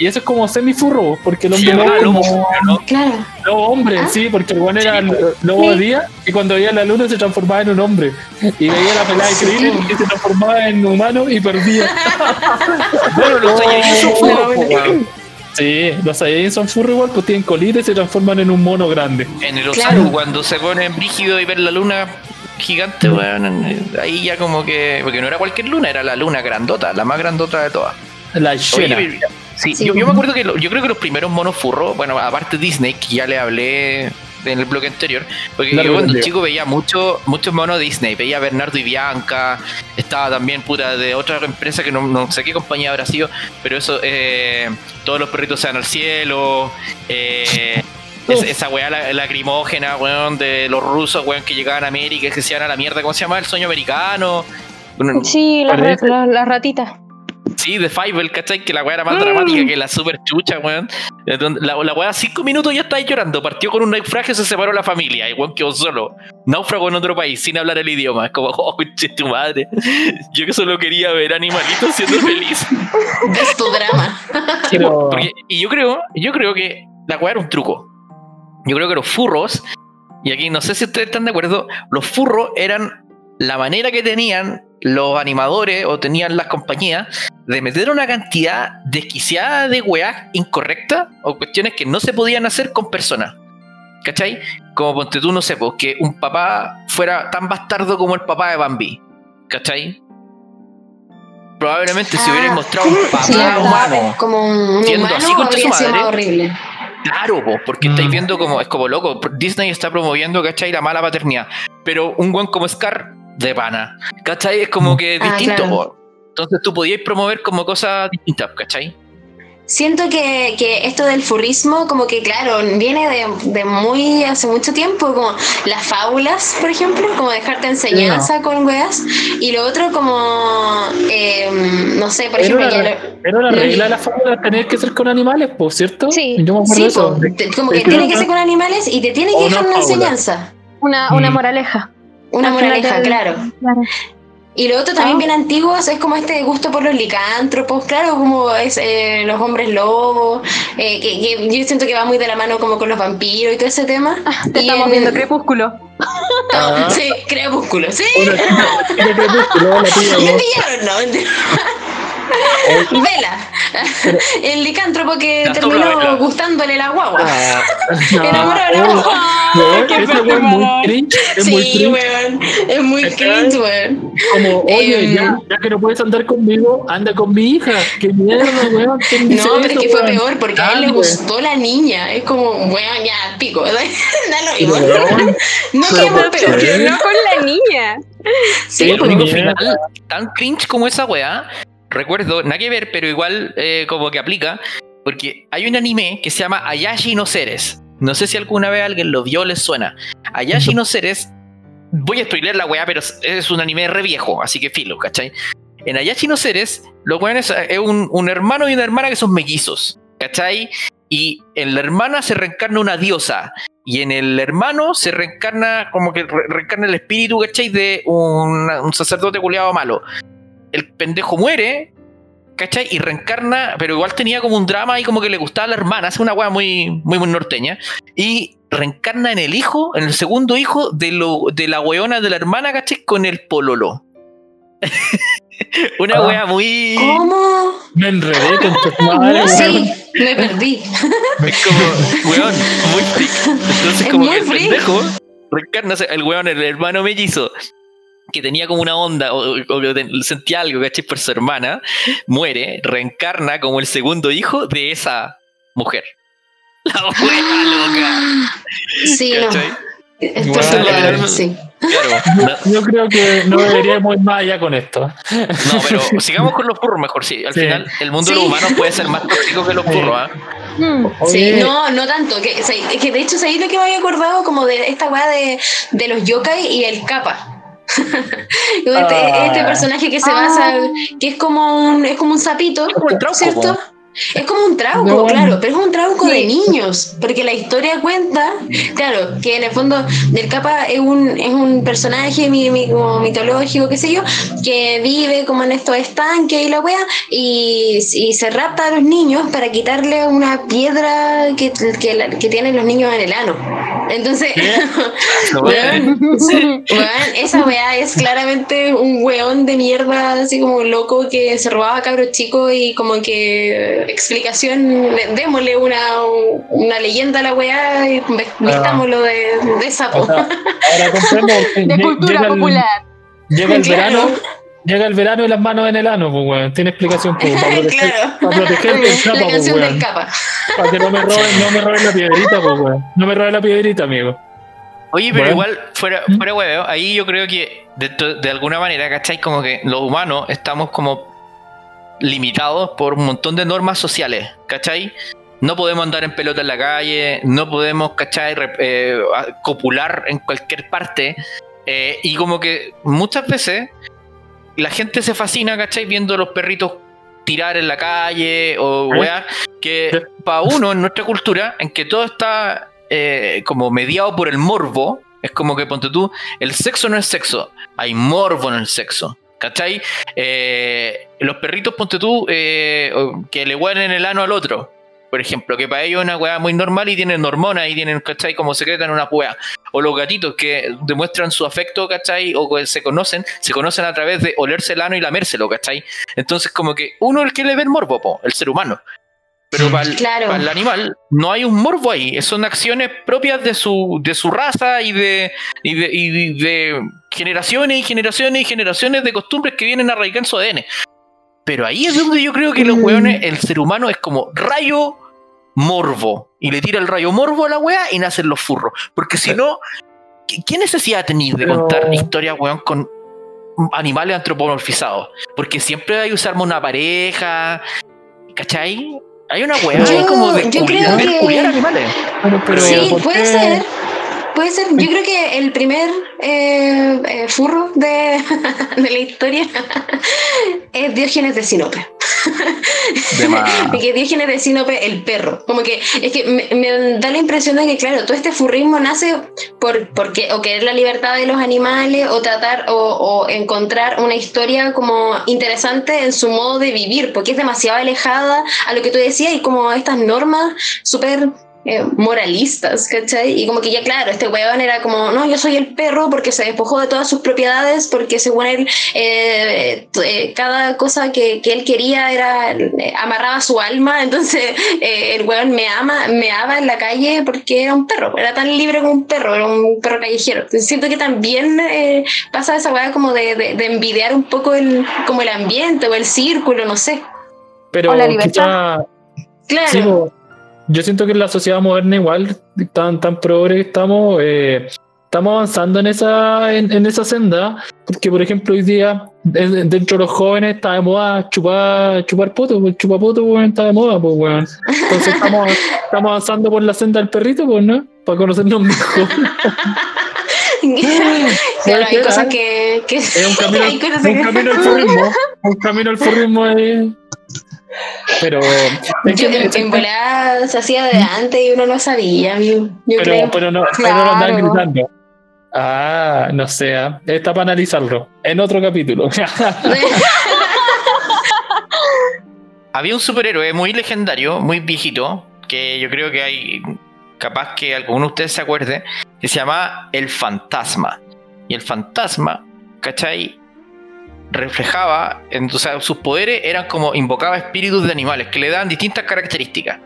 Y eso es como semifurro, porque el hombre Sí, lobo es lobo, como- ¿no? Claro. Lobo hombre, Ah. sí, porque el era Sí, lobo de día y cuando veía la luna se transformaba en un hombre. Y veía la pelea de Sí. Krillin y se transformaba en humano y perdía. Bueno, no, po, weón. Sí, los Saiyajin son furro igual, pues tienen colita y se transforman en un mono grande. En el Claro. Osaru, cuando se ponen brígido y ven la luna gigante, weón, en- ahí ya como que. Porque no era cualquier luna, era la luna grandota, la más grandota de todas. La Oye, pero- sí, Sí. Yo, yo me acuerdo que lo- yo creo que los primeros monos furros, bueno, aparte Disney, que ya le hablé en el bloque anterior, porque Largo yo cuando chico veía mucho, muchos monos Disney, veía a Bernardo y Bianca, estaba también puta de otra empresa que no, no sé qué compañía habrá sido, pero eso, eh, todos los perritos se van al cielo, eh, es- esa weá la- lacrimógena, weón, de los rusos, weón, que llegaban a América y que se iban a la mierda, ¿cómo se llama? El sueño americano. Sí, las las- las ratitas. Sí, de Fiverr, ¿cachai? Que la weá era más Mm. dramática que la super chucha, weón. La, la weá, cinco minutos ya está llorando. Partió con un naufragio, se separó la familia. Y weón quedó solo. Náufrago en otro país, sin hablar el idioma. Es como, oh, conche tu madre. Yo que solo quería ver animalitos siendo feliz. Es tu drama. Porque- y yo creo, yo creo que la weá era un truco. Yo creo que los furros, y aquí no sé si ustedes están de acuerdo, los furros eran la manera que tenían los animadores o tenían las compañías de meter una cantidad desquiciada de weas incorrectas o cuestiones que no se podían hacer con personas. ¿Cachai? Como ponte tú, no sé, pues, que un papá fuera tan bastardo como el papá de Bambi. ¿Cachai? Probablemente si Ah, hubieran mostrado un papá Sí, humano como un Siendo humano así habría su madre. horrible. Claro, po, porque Mm. estáis viendo como, es como loco, Disney está promoviendo, ¿cachai? La mala paternidad. Pero un buen como Scar de pana. ¿Cachai? Es como que Ah, distinto. claro. Entonces tú podías promover como cosas distintas, ¿cachai? Siento que, que esto del furrismo, como que claro, viene de, de muy hace mucho tiempo, como las fábulas, por ejemplo, como dejarte enseñanza con weas. Y lo otro, como, eh, no sé, por Era ejemplo, lo- era una regla de la fábula tener que ser con animales, pues, ¿cierto? Sí. Yo me acuerdo Sí, de eso. po, te- como que tiene no- que ser con animales y te tiene que dejar una una fábula. enseñanza, Una, una Mm. moraleja. Una moraleja, claro. Claro. Y lo otro también Ah. bien antiguo es como este gusto por los licántropos, claro, como es eh, los hombres lobos, eh, que, que yo siento que va muy de la mano como con los vampiros y todo ese tema. Te Y estamos en- viendo Crepúsculo. No, sí, crepúsculo, sí. Chica crepúsculo, la tía, Me no, Vela, el licántropo que terminó gustándole la guagua. Ah, Enamorado de la guagua. Qué muy cringe, es muy Sí, cringe. weón, es muy cringe, weón. Como, oye, Em, ya, ya que no puedes andar conmigo, anda con mi hija. Qué mierda, weón. ¿Quién dice No, pero es que fue weón? peor porque a él le gustó la niña. Es como, weón, ya, pico. Da lo mismo. Weón, No quedamos ¿por peor. qué? No con la niña. Sí, pues. final tan cringe como esa weá, recuerdo, nada que ver, pero igual eh, como que aplica, porque hay un anime que se llama Ayashi no Seres. No sé si alguna vez alguien lo vio les suena. Ayashi no Seres, voy a spoiler la weá, pero es- un anime re viejo, así que filo, ¿cachai? En Ayashi no Seres, los weones eh, es un, un hermano y una hermana que son mellizos, ¿cachai? Y en la hermana se reencarna una diosa. Y en el hermano se reencarna, como que re- reencarna el espíritu, ¿cachai? De un, un sacerdote culiado malo. El pendejo muere, ¿cachai? Y reencarna, pero igual tenía como un drama y como que le gustaba a la hermana, es una weá muy, muy, muy norteña. Y reencarna en el hijo, en el segundo hijo de, lo, de la weona de la hermana, ¿cachai? Con el pololo. una Ah. wea muy... ¿Cómo? Me enredé con tus madres. Sí, me perdí. Es como, weón, muy freak. Entonces, Es como muy que el freak. pendejo reencarna el weón, el hermano mellizo, que tenía como una onda, o, o que ten- sentía algo, ¿cachai? Por su hermana, muere, reencarna como el segundo hijo de esa mujer. La wea loca. Sí, no. ¿cachai? Es Bueno, perturbador, el- sí. Claro. No, Yo creo que no deberíamos ir más allá con esto. no, pero sigamos con los furros mejor, sí. Al Sí. final, el mundo de Sí. los humanos puede ser más tóxico que los ¿ah? Mm. Sí, Oye, no, no tanto. Que, de hecho, ¿sabéis lo que me había acordado? Como de esta weá de, de los yokai y el kappa. Como este, Ah. este personaje que se Ah. basa, que es como un, es como un sapito, como el trauco, ¿cierto? po. Es como un trauco, No. claro, pero es un trauco Sí. de niños, porque la historia cuenta, claro, que en el fondo del capa es un, es un personaje mi- mi- como mitológico, qué sé yo, que vive como en estos estanques y la wea, y, y se rapta a los niños para quitarle una piedra que, que, la- que tienen los niños en el ano. Entonces, weón, weón, esa weá es claramente un weón de mierda, así como loco que se robaba a cabros chicos y como que explicación, le- démosle una, una leyenda a la weá y ve- vistámoslo de, de sapo. o sea, ahora De cultura llega el- popular. Llega el Claro. verano. Llega el verano y las manos en el ano, pues, weón. Tiene explicación, pues, para proteger, claro. para protegerte del sapo, La pues, weón. capa. Para que no me roben, no me roben la piedrita, pues, weón. No me roben la piedrita, amigo. Oye, pero Bueno. igual, fuera, fuera hueveo, ahí yo creo que de, de alguna manera, ¿cachai? Como que los humanos estamos como limitados por un montón de normas sociales, ¿cachai? No podemos andar en pelota en la calle, no podemos, ¿cachai? Re- eh, copular en cualquier parte. eh, y como que muchas veces la gente se fascina, ¿cachai? Viendo los perritos tirar en la calle o ¿Eh? weá, que ¿Eh? para uno en nuestra cultura, en que todo está eh, como mediado por el morbo, es como que ponte tú, el sexo no es sexo, hay morbo en el sexo. ¿Cachai? Los perritos, ponte tú, que le huelen el ano al otro. Por ejemplo, que para ellos es una weá muy normal y tienen hormonas y tienen, ¿cachai? Como secretan una weá. O los gatitos que demuestran su afecto, ¿cachai? O que se conocen, se conocen a través de olerse el ano y lamérselo, ¿cachai? Entonces, como que uno es el que le ve el morbo, po, el ser humano. Pero para el, Claro. para el animal no hay un morbo ahí. Son acciones propias de su, de su raza y de, y de, y de generaciones y generaciones y generaciones de costumbres que vienen a arraigar en su ADN. Pero ahí es donde yo creo que los Mm. weones, el ser humano es como rayo morbo. Y le tira el rayo morbo a la wea y nacen los furros. Porque si no, ¿qué, necesidad tenéis de contar historias, weón, con animales antropomorfizados. Porque siempre hay que usar una pareja. ¿Cachai? Hay una weá como de yo creo culiar- que- animales. Pero, pero, sí, ¿por puede qué? ser. Puede ser. Yo creo que el primer eh, eh, furro de, de la historia es Diógenes de Sinope. De. Porque Diógenes de Sinope, el perro. Como que es que me, me da la impresión de que, claro, todo este furrismo nace por porque o querer la libertad de los animales o tratar o, o encontrar una historia como interesante en su modo de vivir, porque es demasiado alejada a lo que tú decías y como estas normas súper eh, moralistas, ¿cachai? Y como que ya claro, este weón era como, no, yo soy el perro porque se despojó de todas sus propiedades, porque según él, eh, eh, cada cosa que, que él quería era, eh, amarraba su alma, entonces eh, el weón me ama, me ama en la calle porque era un perro, era tan libre como un perro, era un perro callejero. Entonces, siento que también eh, pasa esa weá como de, de, de envidiar un poco el, como el ambiente o el círculo, no sé. pero O la libertad. quizá- Claro. Sí. Yo siento que en la sociedad moderna igual, tan, tan progre que estamos, eh, estamos avanzando en esa, en, en esa senda, porque por ejemplo hoy día de- dentro de los jóvenes está de moda chupar, chupar poto, pues chupapoto weón, está de moda, pues weón. Entonces estamos, estamos avanzando por la senda del perrito, pues, ¿no? Para conocernos mejor. Claro, hay cosas ser, que, que Es un camino, un camino al furrismo. Un camino al furrismo es- Pero, es Yo, que- en, en volada se hacía de antes y uno no sabía, amigo. Yo pero, creo. pero no, pero no lo andan Claro. gritando. Ah, no sé, ah, está para analizarlo en otro capítulo. Había un superhéroe muy legendario, muy viejito, que yo creo que hay, capaz que alguno de ustedes se acuerde, que se llama El Fantasma. Y el fantasma, ¿cachai? Reflejaba, en, o sea, sus poderes eran como invocaba espíritus de animales que le dan distintas características.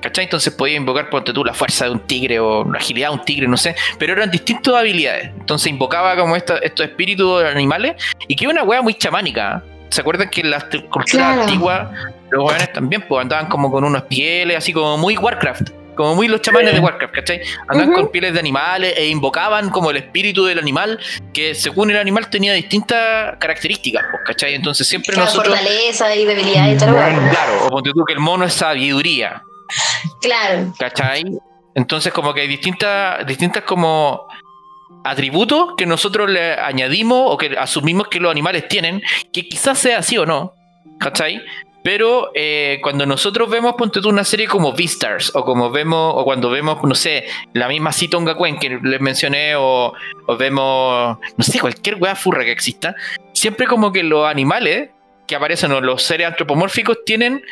¿Cachai? Entonces podía invocar, ponte tú, la fuerza de un tigre o la agilidad de un tigre, no sé. Pero eran distintas habilidades. Entonces invocaba como esta- estos espíritus de animales y que es una wea muy chamánica. ¿eh? ¿Se acuerdan que en las culturas Claro. antiguas los weones también pues, andaban como con unas pieles, así como muy Warcraft? Como muy los chamanes de Warcraft, ¿cachai? Andaban Ujú. con pieles de animales e invocaban como el espíritu del animal, que según el animal tenía distintas características, pues, ¿cachai? Entonces siempre Claro, nosotros. fortaleza y debilidad y. Bueno. Claro, o ponte tú que el mono es sabiduría, Claro. ¿cachai? Entonces como que hay distintas, distintas como atributos que nosotros le añadimos o que asumimos que los animales tienen, que quizás sea así o no, ¿cachai? Pero eh, cuando nosotros vemos, ponte tú una serie como Beastars, o como vemos, o cuando vemos, no sé, la misma Citon Gakuen que les mencioné, o, o vemos, no sé, cualquier wea furra que exista, siempre como que los animales que aparecen, o los seres antropomórficos, tienen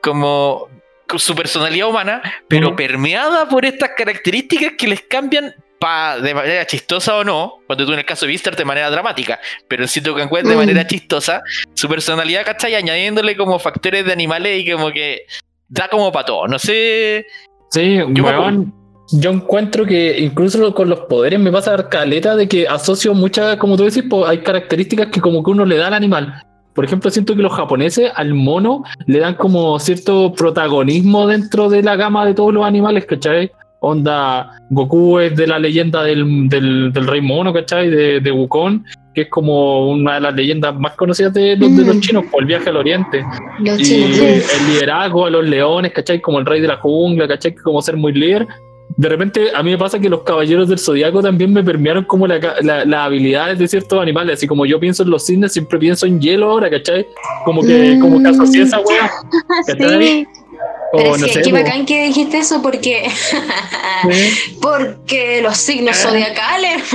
como su personalidad humana, pero permeada por estas características que les cambian pa, de manera chistosa o no, cuando tú en el caso de Vistar de manera dramática, pero en Cito Cancún de Mm. manera chistosa, su personalidad, ¿cachai? Añadiéndole como factores de animales y como que da como para todo. No sé. Sí, Yo me weón, yo encuentro que incluso con los poderes me pasa a dar caleta de que asocio muchas, como tú decís, pues, hay características que como que uno le da al animal. Por ejemplo, siento que los japoneses al mono le dan como cierto protagonismo dentro de la gama de todos los animales, ¿cachai? Onda, Goku es de la leyenda del, del, del rey mono, ¿cachai? De, de Wukong, que es como una de las leyendas más conocidas de los, de los Mm. chinos, por el viaje al oriente. Los Y chinos. el liderazgo a los leones, ¿cachai? Como el rey de la jungla, ¿cachai? Como ser muy líder. De repente, a mí me pasa que los caballeros del zodiaco también me permearon como la ca- la- las habilidades de ciertos animales. Así como yo pienso en los cisnes, siempre pienso en hielo ahora, ¿cachai? Como que, como que asocié esa ¿cachai? Sí. Pero no que, sé, qué bacán que dijiste eso porque Sí, porque los signos Ah. zodiacales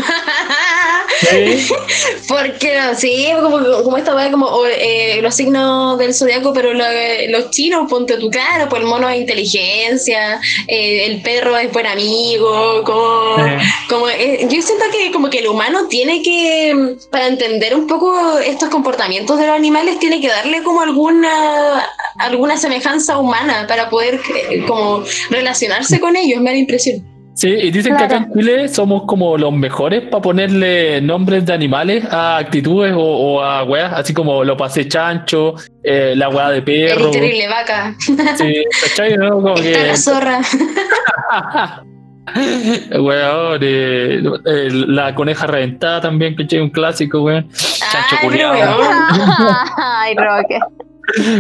sí. porque sí como, como esta weá como eh, los signos del zodiaco pero lo- los chinos ponte tu claro pues el mono es inteligencia eh, el perro es buen amigo como Sí. como eh, yo siento que como que el humano tiene que mm, para entender un poco estos comportamientos de los animales tiene que darle como alguna alguna semejanza humana para poder eh, como relacionarse con ellos me da la impresión Sí, y dicen que acá en Chile somos como los mejores para ponerle nombres de animales a actitudes o, o a weas, así como lo pasé chancho, eh, la wea de perro. el terrible vaca Sí, ¿cachai? ¿no? Como está la que, zorra Weón, eh, eh, la coneja reventada también, que es un clásico, weón. Chancho Ay, culiao. Ay, Roque.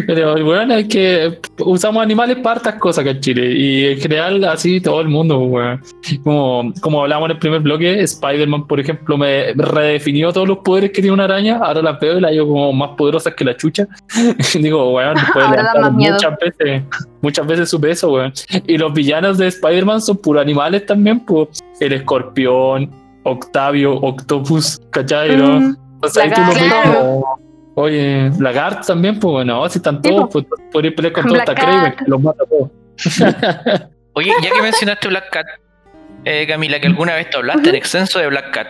Pero bueno, es que usamos animales para hartas cosas acá en Chile. Y en general, así todo el mundo, weón. Como, como hablamos en el primer bloque, Spider-Man, por ejemplo, me redefinió todos los poderes que tiene una araña. Ahora las veo y las digo como más poderosas que la chucha. Digo, weón, puede levantar muchas veces, muchas veces su peso, weón. Y los villanos de Spider-Man son puros animales también, pues. El escorpión, Octavio, Octopus, ¿cachai? no? Mm, Entonces ahí tú Lagarto. como, Oye, Lagarto también, pues bueno, si están Sí, todos, pues podría pelear con todo Black hasta Kraven, Cat. que los mata todos. Oye, ya que mencionaste Black Cat, eh, Camila, que alguna vez te hablaste en extenso de Black Cat.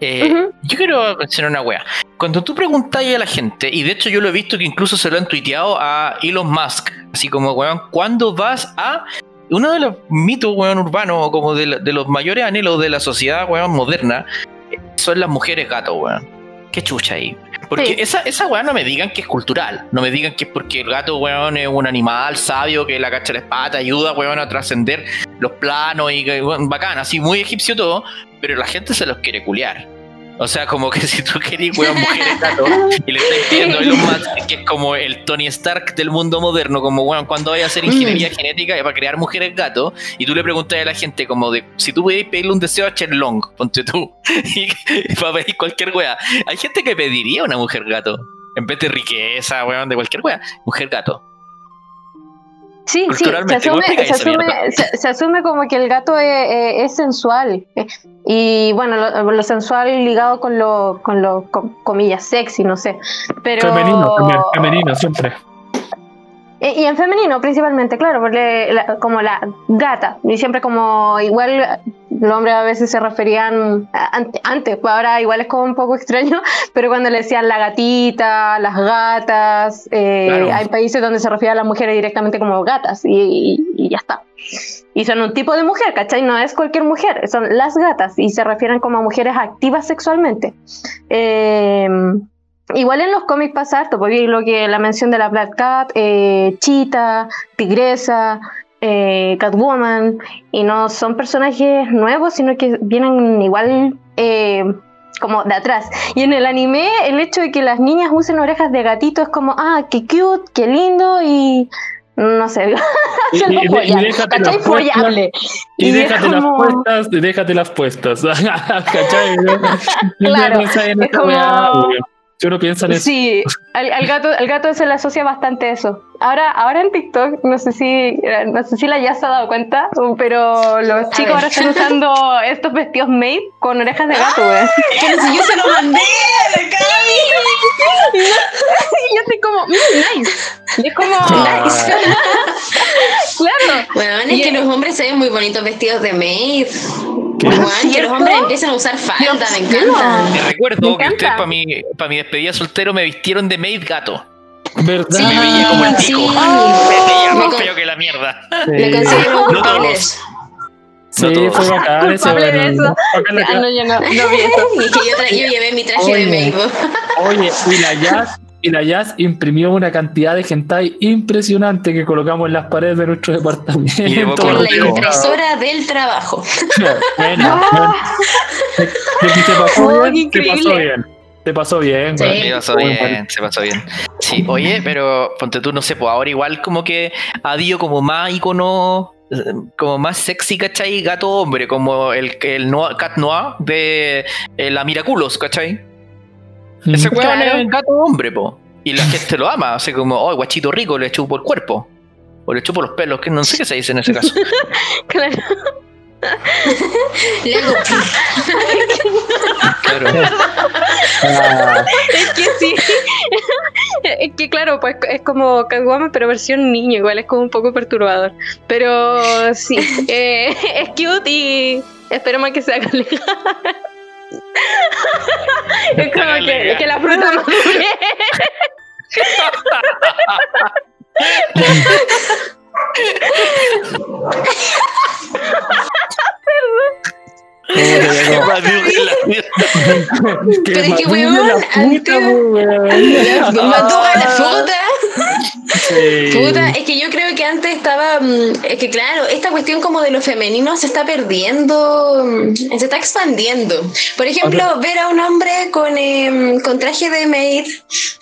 eh. Yo quiero mencionar una wea. Cuando tú preguntas a la gente, y de hecho yo lo he visto que incluso se lo han tuiteado a Elon Musk, así como, weón, ¿cuándo vas a...? Uno de los mitos, weón, urbanos, o como de, la- de los mayores anhelos de la sociedad, weón, moderna, eh, son las mujeres gato, weón. Qué chucha ahí. Porque Sí. esa, esa weá no me digan que es cultural. No me digan que es porque el gato, weón, es un animal sabio que la cacha la espata, ayuda, weón, a trascender los planos y weón, bacán, así muy egipcio todo, pero la gente se los quiere culiar. O sea, como que si tú querés, weón, mujeres gato, y le estás pidiendo a Elon Musk, que es como el Tony Stark del mundo moderno, como, weón, cuando vaya a hacer ingeniería genética para crear mujeres gato, y tú le preguntas a la gente como de, si tú pudieras pedirle un deseo a Long, ponte tú, y para pedir cualquier weá. Hay gente que pediría una mujer gato. En vez de riqueza, weón, de cualquier weá. Mujer gato. Sí, sí, se Culturalmente, ¿cómo asume, se, asume, se, se asume como que el gato es, es- es sensual. eh, Y bueno, lo, lo sensual ligado con lo, con lo com- comillas, sexy, no sé. Pero, Femenino también, femenino siempre. Y en femenino principalmente, claro, porque la- como la gata, y siempre como igual los hombres a veces se referían ante- antes, pues ahora igual es como un poco extraño, pero cuando le decían la gatita, las gatas, eh, Claro. hay países donde se refiere a las mujeres directamente como gatas y, y- y ya está. Y son un tipo de mujer, ¿cachai? No es cualquier mujer, son las gatas y se refieren como a mujeres activas sexualmente. Eh, Igual en los cómics pasa harto, porque lo que la mención de la Black Cat, eh, Cheetah, Tigresa, eh, Catwoman, y no son personajes nuevos, sino que vienen igual eh, como de atrás. Y en el anime, el hecho de que las niñas usen orejas de gatito es como, ah, qué cute, qué lindo, y no sé, Y, y- y y déjate las puestas, y déjate las puestas. ¿Cachai? Claro, Piensa en es como-. Si uno piensa en eso. Sí, al, al gato, al gato se le asocia bastante eso. Ahora, ahora en TikTok, no sé si, eh, no sé si la ya se ha dado cuenta, pero los chicos ver. ahora están usando estos vestidos made con orejas de gato, güey. Pero si yo se lo mandé a la Cami. Y yo estoy como, "Mm, nice. Y es como, Nice. claro. Bueno, es Y- que los hombres se ven muy bonitos vestidos de maid. ¿Qué? Juan, que los hombres empiezan a usar falda, me encantan. Te recuerdo Me que encanta. ustedes para mi, para mi despedida soltero me vistieron de maid gato. ¿Verdad? Sí, me veía como el pico. Ah, Me veía más con- feo que la mierda. Me Sí, considero No sí, No todos. fue bacán ese, Culpable de eso. Bacán Ah, no, yo no, no vi eso. Y que yo, tra- yo llevé mi traje Oye. de maid. po. Oye, y la Jazz, y la Jazz imprimió una cantidad de hentai impresionante que colocamos en las paredes de nuestro departamento. Y Con la impresora del trabajo. Bueno, bueno. Que se pasó Oh, bien, pasó bien. Se pasó bien, Sí. Se pasó bien, se pasó bien. Sí, oye, pero ponte tú, no sé, pues ahora igual como que ha habido como más icono, como más sexy, ¿cachai? Gato hombre, como el, el Noir- Cat Noir de eh, la Miraculos, ¿cachai? Ese Mm. weón Claro. es gato hombre, po. Y la gente lo ama, así como, oh, guachito rico, le chupo el cuerpo. O le chupo los pelos, que no sé qué se dice en ese caso. Claro. Le hago Claro. Ah, Es que sí. Es que claro, pues es como Catwoman, pero versión niño, igual es como un poco perturbador. Pero sí, eh, es cute y esperemos que se haga legal. Es como que, la fruta madure. Qué maduro la mierda. que Pero es que, madure weón, la puta, antes- weón. madura la fruta. Sí. Puta, es que yo creo que antes estaba. mm, Es que claro, esta cuestión como de lo femenino se está perdiendo, mm, se está expandiendo. Por ejemplo, ver a un hombre con, em, con traje de maid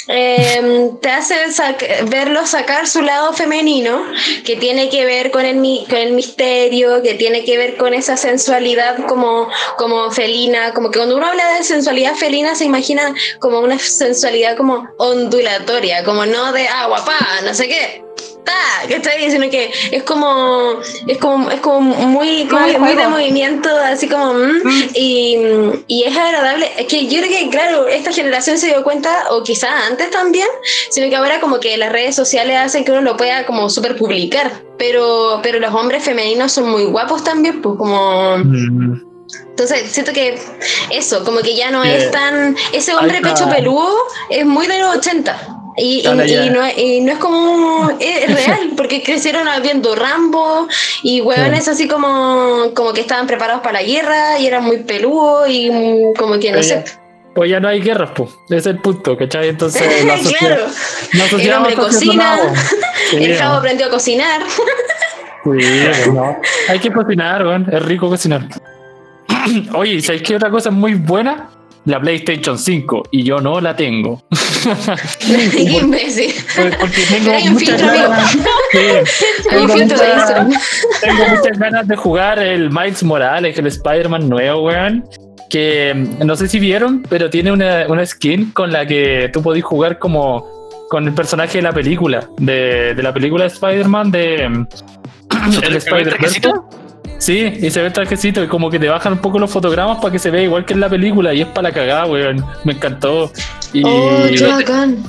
em, te hace sac- verlo sacar su lado femenino, que tiene que ver con el, mi- con el misterio, que tiene que ver con esa sensualidad como, como felina, como que cuando uno habla de sensualidad felina se imagina como una sensualidad como ondulatoria, como no de agua, no sé qué. Ta, que está sino que es como es como es como muy como muy de movimiento así como mm, y, y es agradable es que yo creo que claro esta generación se dio cuenta o quizás antes también sino que ahora como que las redes sociales hacen que uno lo pueda como super publicar pero pero los hombres femeninos son muy guapos también pues como Mm, entonces siento que eso, como que ya no es tan. Ese hombre está. pecho peludo es muy de los 80. Y, no, es- y no es como. Es, real, porque crecieron viendo Rambo y hueones así como, como que estaban preparados para la guerra y eran muy peludos y como que no sé. Pues ya no hay guerras, pues. Ese es el punto, ¿cachai? Entonces la sociedad. claro, la el hombre cocina. Sí, el ¿no? aprendió a cocinar. Sí, no. Hay que cocinar, weón. Es rico cocinar. Oye, ¿y ¿sabéis qué otra cosa es muy buena? La PlayStation 5. Y yo no la tengo. Qué imbécil. Pues Porque tengo hay un muchas ganas. Tengo filtro de muchas- Instagram. tengo muchas ganas de jugar el Miles Morales, el Spider-Man nuevo, weón. Que mm, no sé si vieron, pero tiene una, una skin con la que tú podés jugar como con el personaje de la película, de, de la película de Spider-Man, de mm, el Spider-Man. Sí, y se ve el trajecito y como que te bajan un poco los fotogramas para que se vea igual que en la película y es para la cagada, weón. Me encantó. Y Oh, qué bacán.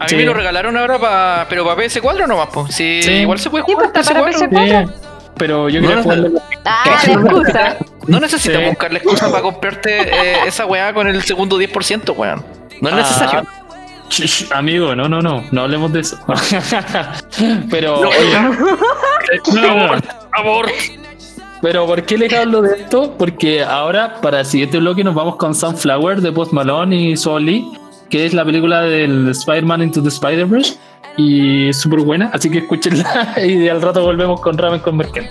A mí Sí. me lo regalaron ahora para. Pero para PS4 nomás, pues. Sí, Sí. igual se puede jugar para PS4. PS4. Sí, pero yo No, quería no, jugarlo en la- Ah, la excusa. No necesitas Sí. buscarle excusa para comprarte eh, esa weá con el segundo 10%, weón. No es Ah, necesario. amigo, no, no, no, no hablemos de eso. pero, No, oye, no, no. Amor. Pero ¿por qué les hablo de esto? Porque ahora, para el siguiente bloque, nos vamos con Sunflower de Post Malone y Lee, que es la película del Spider-Man Into the Spider-Verse. Y es súper buena, así que escúchenla y al rato volvemos con Ramen con Merkel.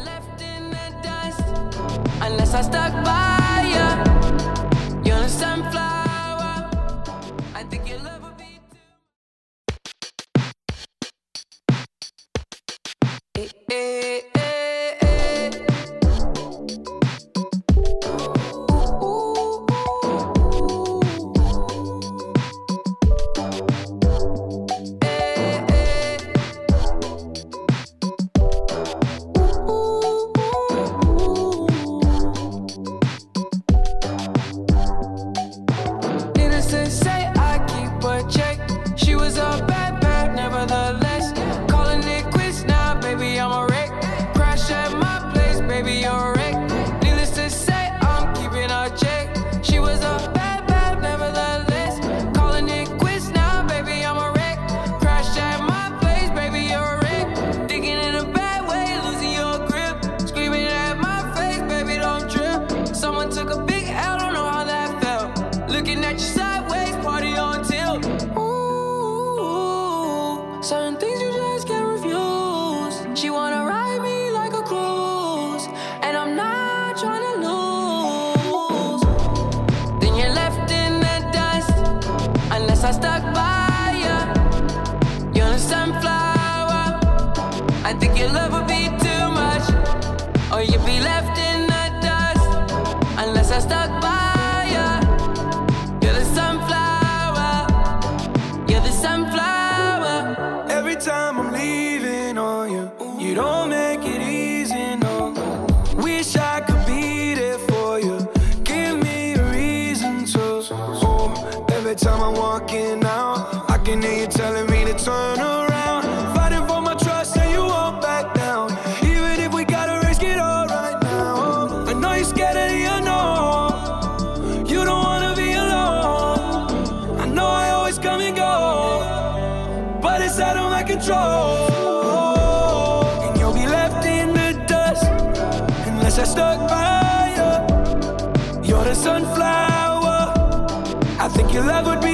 Your love would be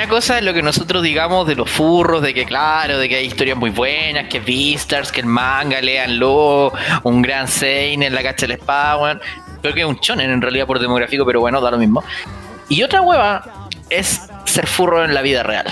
Una cosa es lo que nosotros digamos de los furros, de que claro, de que hay historias muy buenas, que Beastars, que el manga, leanlo, un gran Seinen, la cacha del espada, weón. Creo que es un chonen en realidad por demográfico, pero bueno, da lo mismo. Y otra hueva es ser furro en la vida real.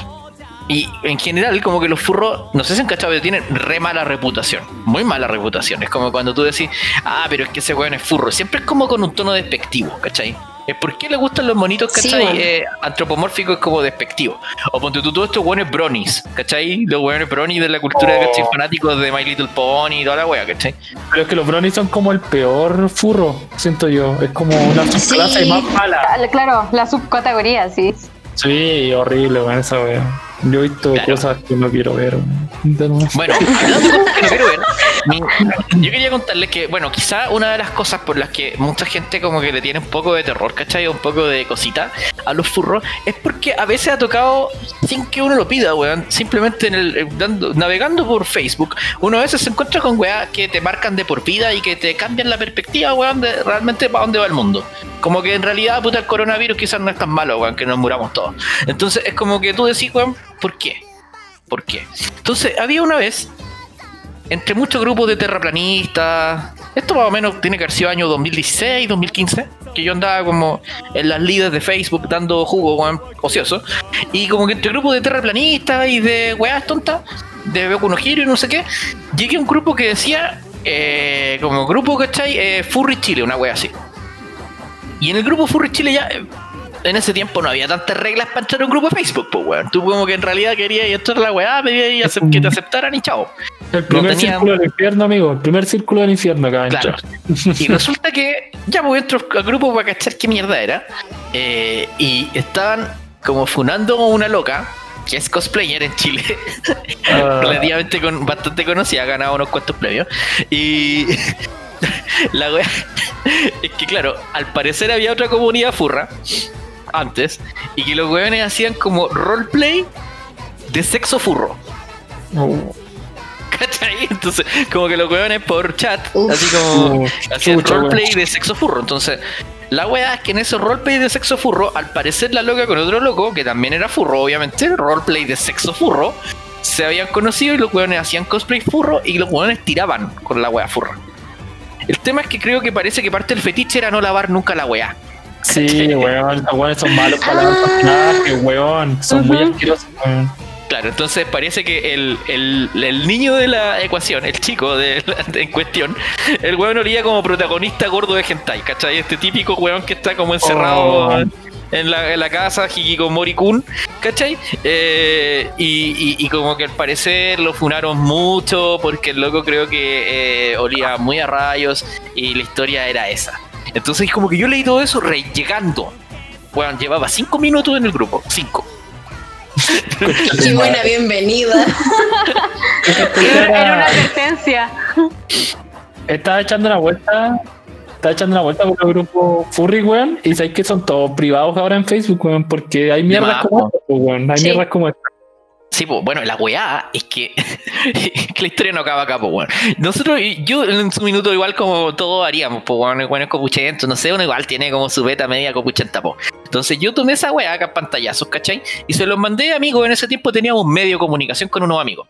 Y en general, como que los furros, no sé si han cachado, pero tienen re mala reputación. Muy mala reputación. Es como cuando tú decís, ah, pero es que ese weón es furro. Siempre es como con un tono despectivo, ¿cachai? Es por qué le gustan los monitos, Sí, ¿cachai? bueno. Eh, antropomórfico es como despectivo. O ponte tú todos estos weones bronis, ¿cachai? Los weones bronis de la cultura, Oh. ¿cachai? Fanáticos de My Little Pony y toda la wea, ¿cachai? Pero es que los brownies son como el peor furro, siento yo. Es como una subclase Sí. más mala. Claro, la subcategoría, sí. Sí, horrible, weón, esa wea. Yo he visto Claro. cosas que no quiero ver. Bueno, hablando de cosas que no quiero ver, yo quería contarles que, bueno, quizá una de las cosas por las que mucha gente como que le tiene un poco de terror, ¿cachai? Un poco de cosita a los furros, es porque a veces ha tocado sin que uno lo pida, weón. Simplemente en el, eh, dando- navegando por Facebook, uno a veces se encuentra con weas que te marcan de por vida y que te cambian la perspectiva, weón, de realmente para dónde va el mundo. Como que en realidad, puta, el coronavirus quizás no es tan malo, weón, que nos muramos todos. Entonces es como que tú decís, weón, ¿por qué? ¿Por qué? Entonces, había una vez, entre muchos grupos de terraplanistas, esto más o menos tiene que haber sido año 2016, 2015, que yo andaba como en las líderes de Facebook dando jugo, weón, ocioso, y como que entre grupos de terraplanistas y de weas tontas, de Boku no Hero y no sé qué, llegué a un grupo que decía, eh, como grupo, ¿cachai? Eh, Furry Chile, una wea así. Y en el grupo Furry Chile ya, eh, en ese tiempo no había tantas reglas para entrar a un grupo de Facebook, pues weón. Tú como que en realidad querías entrar a la weá, pedías que te aceptaran y chao. El primer círculo del infierno, amigo. El primer círculo del infierno acaba de Claro. entrar. Y resulta que ya pues entro al grupo para cachar qué mierda era. eh, y estaban como funando una loca, que es cosplayer en Chile, Ah, relativamente con, bastante conocida, ha ganado unos cuantos premios. Y la wea es que, claro, al parecer había otra comunidad furra antes, y que los weones hacían como roleplay de sexo furro. oh, ¿Cachai? Entonces, como que los weones por chat, Uf. así como uh, hacían chucha, roleplay de sexo furro. Entonces, la weá es que en esos roleplay de sexo furro, al parecer la loca con otro loco, que también era furro, obviamente, roleplay de sexo furro, se habían conocido y los weones hacían cosplay furro y los weones tiraban con la weá furra. El tema es que creo que parece que parte del fetiche era no lavar nunca la weá. Sí, weón. Los weones son malos para Ah. personajes, weón. Son muy asquerosos, weón. Claro, entonces parece que el, el- el niño de la ecuación, el chico de, la- de- en cuestión, el weón olía como protagonista gordo de hentai, ¿cachai? Este típico weón que está como encerrado Oh. en, la, en la casa, Hikikomori-kun, ¿cachai? Eh, y, y- y como que al parecer lo funaron mucho porque el loco creo que eh, olía muy a rayos y la historia era esa. Entonces como que yo leí todo eso re llegando. Weón, llevaba cinco minutos en el grupo, cinco. Qué buena bienvenida. Era, una advertencia. Estaba echando una vuelta. Estaba echando una vuelta por los grupos furry, weón. Y sabéis que son todos privados ahora en Facebook, weón. Porque hay mierdas como esta, weón. Hay Sí. mierdas como esta. Sí, pues bueno, la weá es que, la historia no acaba acá, pues bueno. Nosotros, yo en su minuto, igual como todos haríamos, pues bueno, bueno es copuchento, no sé, uno igual tiene como su beta media copuchenta, pues. Entonces yo tomé esa weá acá pantallazos, ¿cachai? Y se los mandé a amigos, en ese tiempo teníamos medio de comunicación con unos amigos.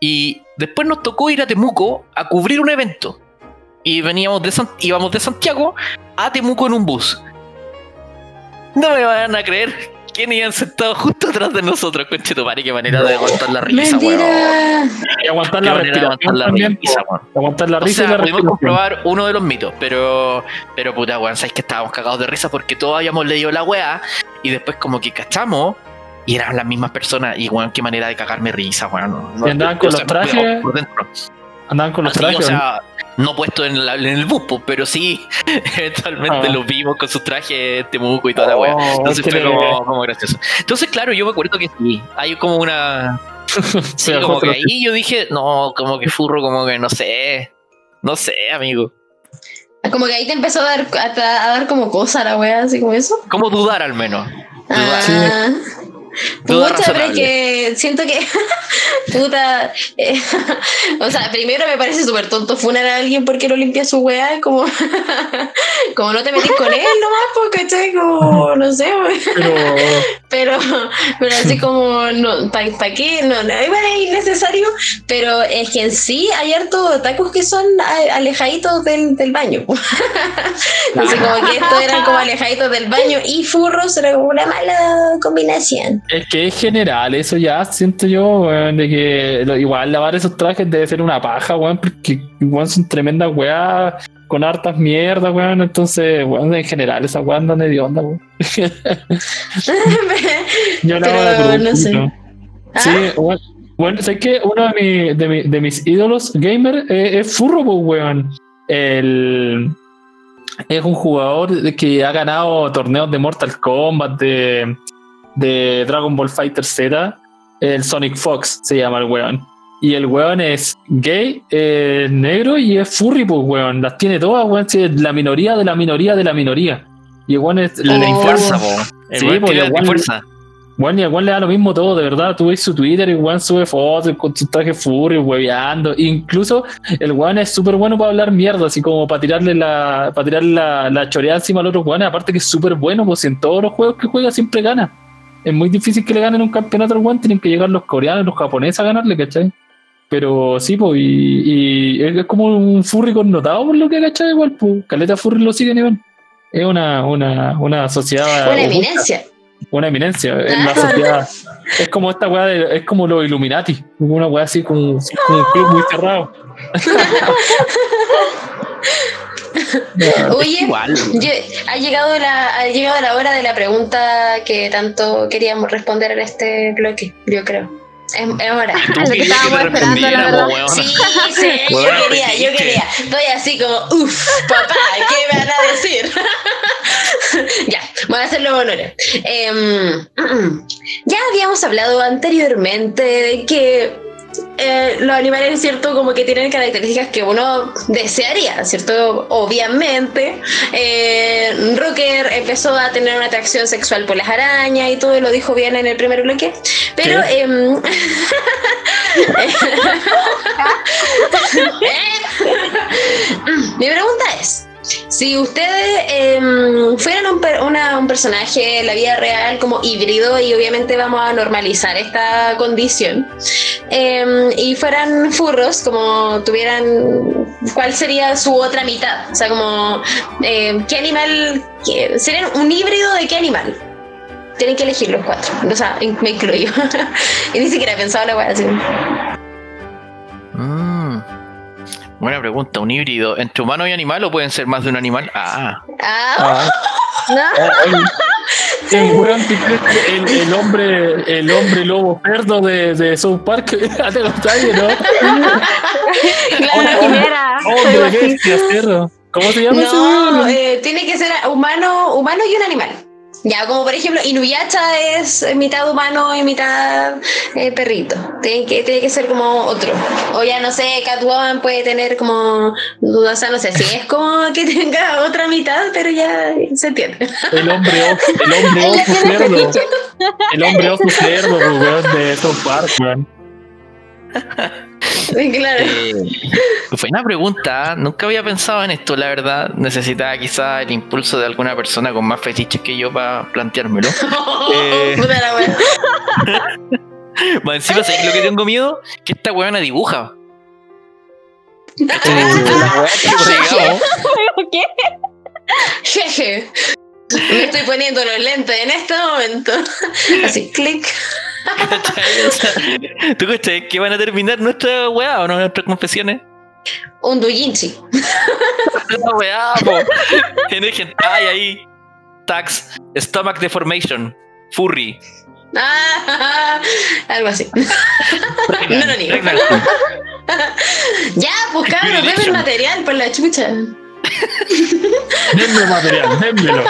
Y después nos tocó ir a Temuco a cubrir un evento. Y veníamos de San- íbamos de Santiago a Temuco en un bus. No me van a creer quién iban sentado justo atrás de nosotros, conchetumare, qué manera de aguantar la risa, weón. Mentira. Y aguantar Qué la manera de respiración aguantar la también, risa, weón. Aguantar la O risa y sea, la pudimos comprobar uno de los mitos, pero, pero puta, weón, sabéis que estábamos cagados de risa porque todos habíamos leído la weá y después como que cachamos y eran las mismas personas y weón, qué manera de cagarme risa, weón. No- Y andaban con o sea, los trajes, por dentro. Andaban con los trajes. No puesto en, la- en el bus, pues, pero sí, eventualmente Ah. los vimos con sus trajes Temuco y toda la. Oh, Entonces fue como, como gracioso. Entonces, claro, yo me acuerdo que sí, hay como una... Sí, como que ahí yo dije, no, como que furro, como que no sé, no sé, amigo. Como que ahí te empezó a dar, a, a dar como cosa la wea, así como eso. ¿Cómo dudar al menos? Dudar. Ah, Duda Pucha, pero es que siento que. Puta. eh, o sea, primero me parece súper tonto funar a alguien porque no limpia su weá. Como, como no te metís con él nomás, pues, ¿cachai? Como, no sé. Pero pero, pero así como, no, ¿para qué? No, no, es innecesario, pero es que en sí hay hartos tacos que son alejaditos del, del baño. Así como que estos eran como alejaditos del baño y furros era como una mala combinación. Es que es general, eso ya siento yo, weón, de que lo- igual lavar esos trajes debe ser una paja, weón, porque weón, son tremendas weas con hartas mierdas, weón. Entonces, weón, en general, esas weas andan de onda, weón. Yo la Pero hago de no sé. Sí, ¿Ah? bueno, sé que uno de, mi- de, mi- de mis ídolos gamer eh, es Furro, pues, weón. El, es un jugador que ha ganado torneos de Mortal Kombat, de, de Dragon Ball Fighter Z. El Sonic Fox se llama el weón. Y el weón es gay, eh, negro y es furry, pues, weón. Las tiene todas, weón. Sí, es la minoría de la minoría de la minoría. Y el weón es. La le Oh. fuerza, po. Sí, weón tiene igual- antifuerza. bueno, y igual le da lo mismo todo, de verdad. Tú ves su Twitter y el weón sube fotos con su traje furry, hueveando. Incluso el weón es súper bueno para hablar mierda, así como para tirarle la, para tirarle la, la choreada encima al otro weón. Aparte que es súper bueno, pues en todos los juegos que juega siempre gana. Es muy difícil que le ganen un campeonato al weón, tienen que llegar los coreanos, los japoneses a ganarle, ¿cachai? Pero sí, pues, y, y es como un furry connotado por lo que, ¿cachai? Igual, pues, Caleta Furry lo sigue, igual. Es una, una, una sociedad. Una oculta eminencia. una eminencia en Ah. la sociedad. Es como esta weá, de- es como los Illuminati, una weá así como, como un club muy cerrado. Oye, igual. yo- ha, llegado la, ha llegado la hora de la pregunta que tanto queríamos responder en este bloque, yo creo. Es, es hora. Lo que estábamos esperando, la verdad. Sí, sí, yo quería, yo quería. Estoy así como, uff, papá, ¿qué me van a decir? ya, voy a hacer los honores. Em, ya habíamos hablado anteriormente de que eh, los animales, ¿cierto? Como que tienen características que uno desearía, ¿cierto? Obviamente. Eh, Rocker empezó a tener una atracción sexual por las arañas y todo, lo dijo bien en el primer bloque. Pero... em, Mi pregunta es, si ustedes em, fueran un, una- un personaje en la vida real como híbrido, y obviamente vamos a normalizar esta condición, em, y fueran furros, como tuvieran, ¿cuál sería su otra mitad? O sea, como, em, ¿qué animal, qué- serían un híbrido de qué animal? Tienen que elegir los cuatro, o sea, me incluyo. y ni siquiera he pensado la así. Buena pregunta, ¿un híbrido entre humano y animal o pueden ser más de un animal? Ah, Ah, Ah, cree que el, el hombre, el hombre lobo perdo de, de South Park, te lo sabes, ¿no? La quimera. Hombre bestia, cerdo. ¿Cómo se llama No, eh, tiene que ser humano, humano y un animal. Ya, como por ejemplo, Inuyasha es mitad humano y mitad eh, perrito. Tiene que, tiene que ser como otro. O ya no sé, Catwoman puede tener como, o sea, no sé si es como que tenga otra mitad, pero ya se entiende. El hombre oso, el hombre tiene cerdo. El hombre oso cerdo, weón, de South Park, weón. claro. eh, buena pregunta. Nunca había pensado en esto, la verdad. Necesitaba quizá el impulso de alguna persona con más fetiches que yo para planteármelo. Eh. Puta la wea. Más encima, ¿sabes lo que tengo miedo? Que esta weona dibuja. ¿Qué? Jeje. Me estoy poniendo los lentes en este momento. Así, clic. ¿Cachai? O sea, ¿Tú cachai que van a terminar nuestra weá o no nuestras confesiones? Un doujinshi. La weá, po. En el hentai ahí. Tags, stomach deformation, furry. Ah, algo así. No lo niego. Pregnant. Ya, pues cabros, ven el material por la chucha. Denme material, dénmelo.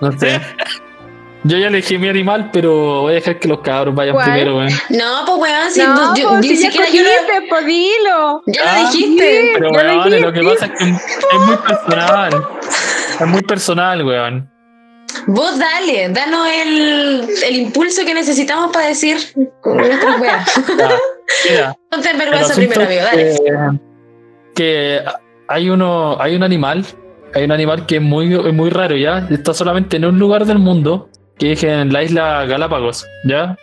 No sé. Yo ya elegí mi animal, pero voy a dejar que los cabros vayan ¿Cuál? primero, weón. No, pues weón, si No, yo, pues, ni si ya siquiera yo pues dilo. ya Ah, lo dijiste. Pero lo weón, lo que pasa es que es muy personal. Es muy personal, weón. Vos dale, danos el, el impulso que necesitamos para decir con nuestras weas. Vergüenza primero, amigo, dale. que, que hay uno, hay un animal, hay un animal que es muy, es muy raro, ¿ya? Está solamente en un lugar del mundo, que es en la isla Galápagos, ¿ya?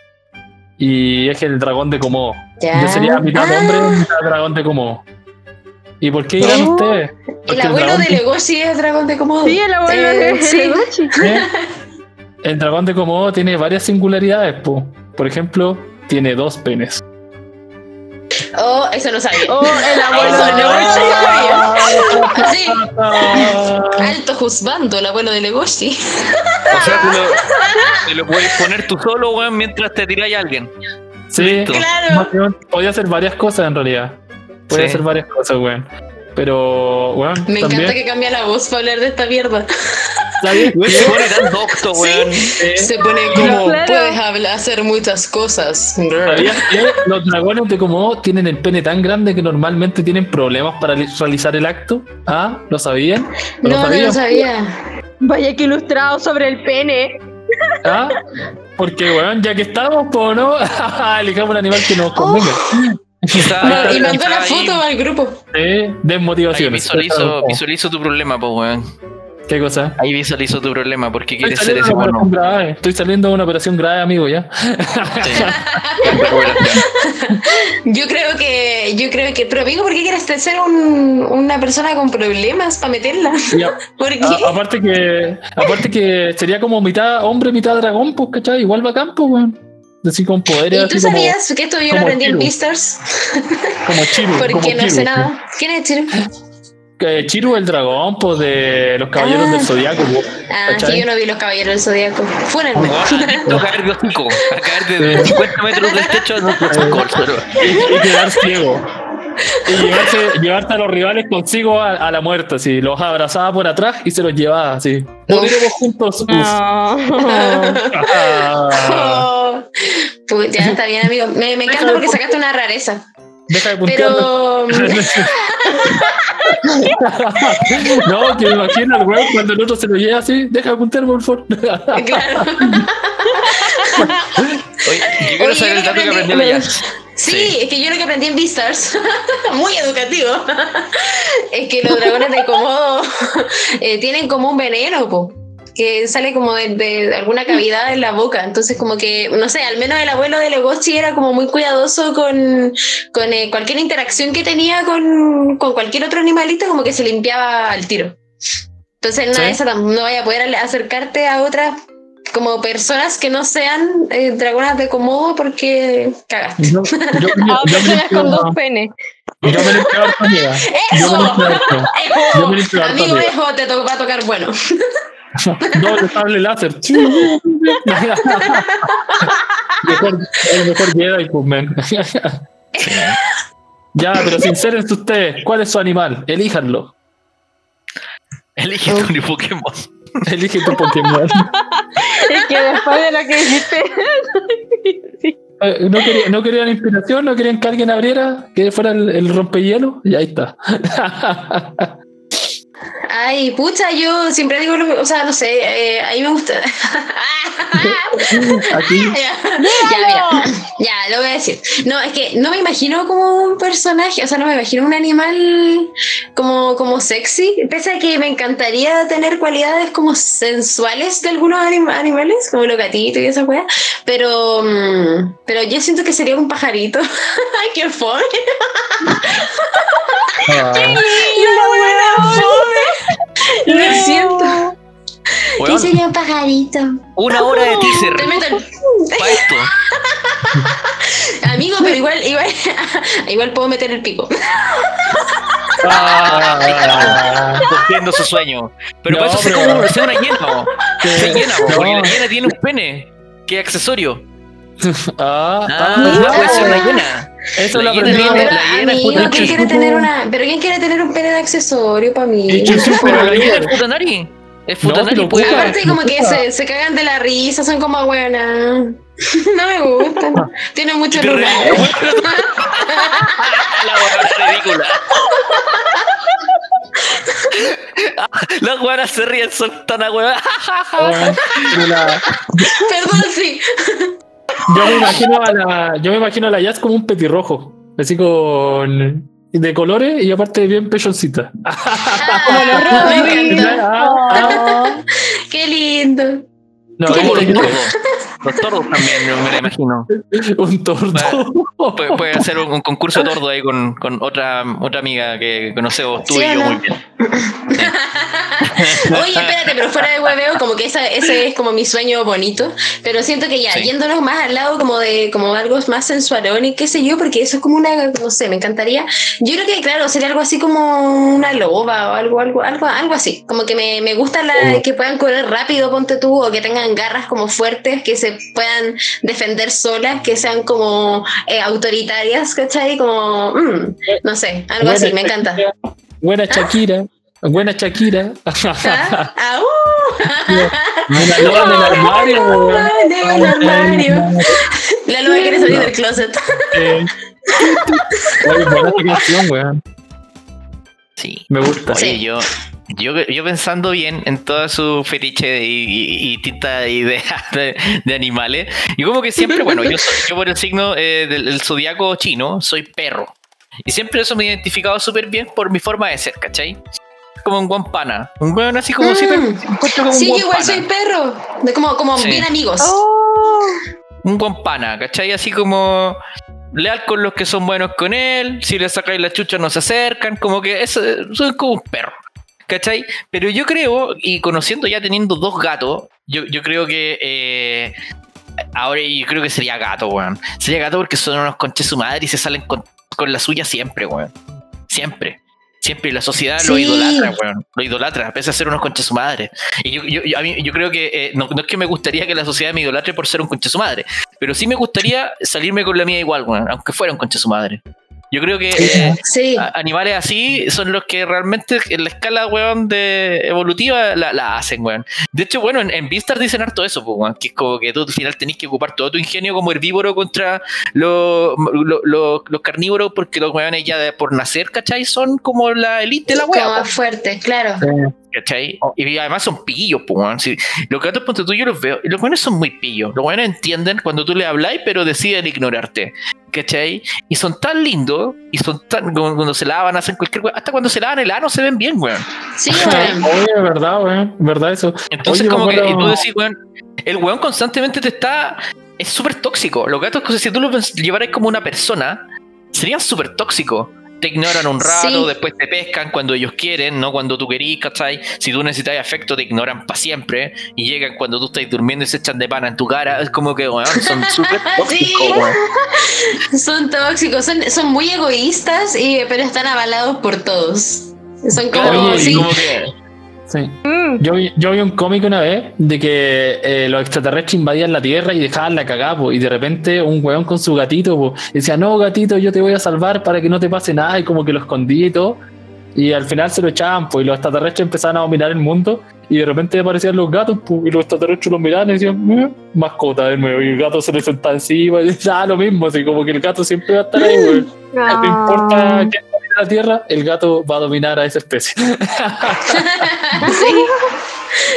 Y es el dragón de Komodo. Ya. Yo sería mitad Ah. hombre, mitad dragón de Komodo. ¿Y por qué dirán ustedes? El Porque abuelo dragón de Legoshi es dragón de Komodo. Sí, el abuelo Eh, de sí. Legoshi. ¿Eh? El dragón de Komodo tiene varias singularidades, po. Por ejemplo, tiene dos penes. Eso no sabía. Oh, el abuelo Eso de Legoshi. sabía. Sí, alto juzgando el abuelo de Legoshi. O sea, tú lo, te lo puedes poner tú solo, weón, mientras te tiráis a alguien. sí, Listo. Claro. podía hacer varias cosas en realidad. Podía Sí. hacer varias cosas, weón. Pero, weón, Me también. encanta que cambia la voz para hablar de esta mierda. se pone tan docto, weón. Eh, Se pone como, Claro. puedes hablar, hacer muchas cosas. ¿Sabías que los dragones de Komodo tienen el pene tan grande que normalmente tienen problemas para li- realizar el acto? ¿Ah? ¿Lo sabían? No, no sabían? lo sabía. Vaya que ilustrado sobre el pene. ¿Ah? Porque, weón, ya que estamos, po, ¿no? Elijamos un animal que nos convenga. Quizá- No, y mandó la ahí- foto al grupo. Sí, Ahí desmotivación. visualizo, visualizo tu problema, pues, weón. ¿Qué cosa? Ahí visualizo tu problema, porque Estoy quieres ser ese grave. Estoy saliendo de una operación grave, amigo, ya. Yo creo que, yo creo que, pero amigo, ¿por qué quieres ser un- una persona con problemas para meterla? A- ¿Por qué? a- aparte que aparte que sería como mitad hombre, mitad dragón, pues, ¿cachai? Igual bacán, pues, weón. Así con poderes, ¿Y tú así como, sabías que esto yo lo aprendí en. Beastars? como Chiru. como Porque no Chiru, sé sí. nada. ¿Quién es Chiru? Que Chiru el dragón, pues, de los caballeros Ah. del zodiaco, pues. Ah, ¿Cachai? sí, yo no vi los caballeros del zodiaco. Fúrenme. A caer de hocico, a caer de 50 metros del techo no y quedar ciego. Y llevarse, llevarse a los rivales consigo a, a la muerte, así. Los abrazaba por atrás y se los llevaba, así. Moriremos juntos. No. Ah. Oh, pues ya está bien, amigo. Me, me encanta porque sacaste una rareza. Deja de puntear. Pero. no, que me imagino al weón cuando el otro se lo lleva así. Deja de puntear, por favor. Claro. Oye, yo quiero Oye, saber el dato que aprendí- aprendí de Jazz. Sí, Sí. es que yo lo que aprendí en Beastars, muy educativo, es que los dragones de Komodo eh, tienen como un veneno, po, que sale como de, de alguna cavidad en la boca. Entonces, como que, no sé, al menos el abuelo de Legoshi era como muy cuidadoso con, con eh, cualquier interacción que tenía con, con cualquier otro animalito, como que se limpiaba al tiro. Entonces, nada Sí. eso, no vaya a poder acercarte a otras como personas que no sean eh, dragonas de Komodo porque cagaste. Yo, yo, yo, A yo me personas con dos penes. yo me limpio harto, amiga. Yo me limpio harto. Yo Ejo, me limpio harto, amigo. Ejo, te to- va a tocar bueno. Doble sable láser. mejor, el mejor Jedi, pues, man. Ya, pero sincérense ustedes, ¿cuál es su animal? Elíjanlo. Elige tu ni Pokémon. Elige tu Pokémon. Es que después de lo que dijiste. Eh, ¿No, querían, ¿No inspiración? ¿No querían que alguien abriera? ¿Que fuera el rompehielo? Y ahí está. Ay, pucha, yo siempre digo lo o sea, no sé, eh, a mí me gusta. Aquí. ya, ya, mira, ya, lo voy a decir. No, es que no me imagino como un personaje, o sea, no me imagino un animal como, como sexy, pese a que me encantaría tener cualidades como sensuales de algunos anim- animales, como los gatitos y esa weá, pero, mm, pero yo siento que sería un pajarito. Ay, qué fome. Ah, La weá fome. Lo siento. ¿Qué Weón, sería un pajarito? una hora de teaser Te meto el- para esto. Amigo, pero igual, igual, igual puedo meter el pico. ah, Cumpliendo su sueño. Pero No, para eso se come una hiena, po. Se llena, No. porque la hiena tiene un pene. ¿Qué accesorio? ah, Ah, ah, puede ser una hiena. Eso lo aprendí. tiene- pero, la es amigo, ¿quién quiere tener una, pero quién quiere tener un pene de accesorio para mí? Es futanari. Es No, futanari, pues. puta. Aparte como que se, se cagan de la risa, son como buenas. No me gustan. Tienen mucho lugar. La hueá ridícula. Ah, La Las weonas se ríen, son tan a hueva. Weón, pero la- Perdón, sí. Yo me imagino a la, yo me imagino a la Jazz como un petirrojo, así con de colores y aparte bien pechoncita. Ah, Robin. encanta. Ah. Qué lindo. No, este- tordos. Los tordos también, me lo imagino. un tordo. Puede, puede hacer un, un concurso de tordo ahí con, con otra, otra amiga que conocemos tú Sí, y yo ¿o no? muy bien. Oye, espérate, pero fuera de hueveo, como que esa, ese es como mi sueño bonito. Pero siento que ya, Sí. yéndonos más al lado como de como algo más sensualón y qué sé yo, porque eso es como una, no sé, me encantaría. Yo creo que, claro, sería algo así como una loba o algo, algo, algo, algo así. Como que me, me gusta la, Oh. que puedan correr rápido, ponte tú, o que tengan garras como fuertes, que se puedan defender solas, que sean como eh, autoritarias, ¿cachai? Como, mm, no sé, algo así, me encanta. Buena Shakira. Buena Shakira. ¿Ah? ¡Au! La loba del armario. weón. Ah, loba del armario. La loba quiere salir del closet. Eh. Oye, buena esta canción, weón. Sí. Me gusta. Oye, Sí. yo, yo, yo pensando bien en toda su fetiche y, y, y tinta idea de, de animales, y como que siempre, bueno, yo, soy- yo por el signo eh, del, del zodiaco chino soy perro. Y siempre eso me he identificado súper bien por mi forma de ser, ¿cachai? Como un guampana. Un weón así como Mm. si te encuentro como Sí, un igual soy perro. De como, como Sí. bien amigos. Oh. un guampana, ¿cachai? Así como leal con los que son buenos con él, si le sacáis la chucha no se acercan, como que eso, soy como un perro, ¿cachai? Pero yo creo, y conociendo ya teniendo dos gatos, yo, yo creo que eh, ahora yo creo que sería gato, weón. Sería gato porque son unos conches su madre y se salen con, con la suya siempre, weón. Siempre. Siempre, y la sociedad lo idolatra, weón. Lo idolatra, pese a ser unos conches su madre. Y yo, yo, yo- a mí, yo creo que eh, no, no es que me gustaría que la sociedad me idolatre por ser un conche su madre, pero sí me gustaría salirme con la mía igual, weón, aunque fuera un conche su madre. Yo creo que eh, Sí. animales así son los que realmente en la escala, weón, de evolutiva la, la hacen, weón. De hecho, bueno, en, en Beastars dicen harto eso, pues, weón, que es como que tú al final tenés que ocupar todo tu ingenio como herbívoro contra los, los, los- los carnívoros, porque los weones ya de- por nacer, ¿cachai? Son como la elite de la como wea, más fuerte, claro. ¿Cachai? Y además son pillos, pues. Sí, los gatos, ponte tú, yo los veo, y los weones son muy pillos. Los weones entienden cuando tú les habláis, pero deciden ignorarte, ¿cachai? Y son tan lindos, y son tan, como cuando se lavan, hacen cualquier hasta cuando se lavan el ano se ven bien, weón. Sí, weón. Oye, verdad, weón. Verdad eso. Entonces, Oye, como que y tú decís, weón, el weón constantemente te está. Es súper tóxico. Los gatos, si tú los llevaras como una persona, serían súper tóxicos. Te ignoran un rato, Sí. después te pescan cuando ellos quieren, no cuando tú querís, ¿cachai? Si tú necesitas afecto, te ignoran para siempre. Y llegan cuando tú estás durmiendo y se echan de pana en tu cara. Es como que, weón, son súper tóxicos, weón. Son tóxicos, son, son muy egoístas, y, pero están avalados por todos. Son como, sí. como que. Sí. Mm. Yo, vi- yo vi un cómic una vez de que eh, los extraterrestres invadían la Tierra y dejaban la cagada, po, y de repente un weón con su gatito po, decía, no, gatito, yo te voy a salvar para que no te pase nada, y como que lo escondía y todo. Y al final se lo echaban, pues, y los extraterrestres empezaban a dominar el mundo, y de repente aparecían los gatos, po, y los extraterrestres los miraban y decían, "Eh, mascota de nuevo, y el gato se le sentaba encima, y ah, lo mismo, así como que el gato siempre va a estar ahí, weón. No importa Ah. Domine la Tierra, el gato va a dominar a esa especie. sí.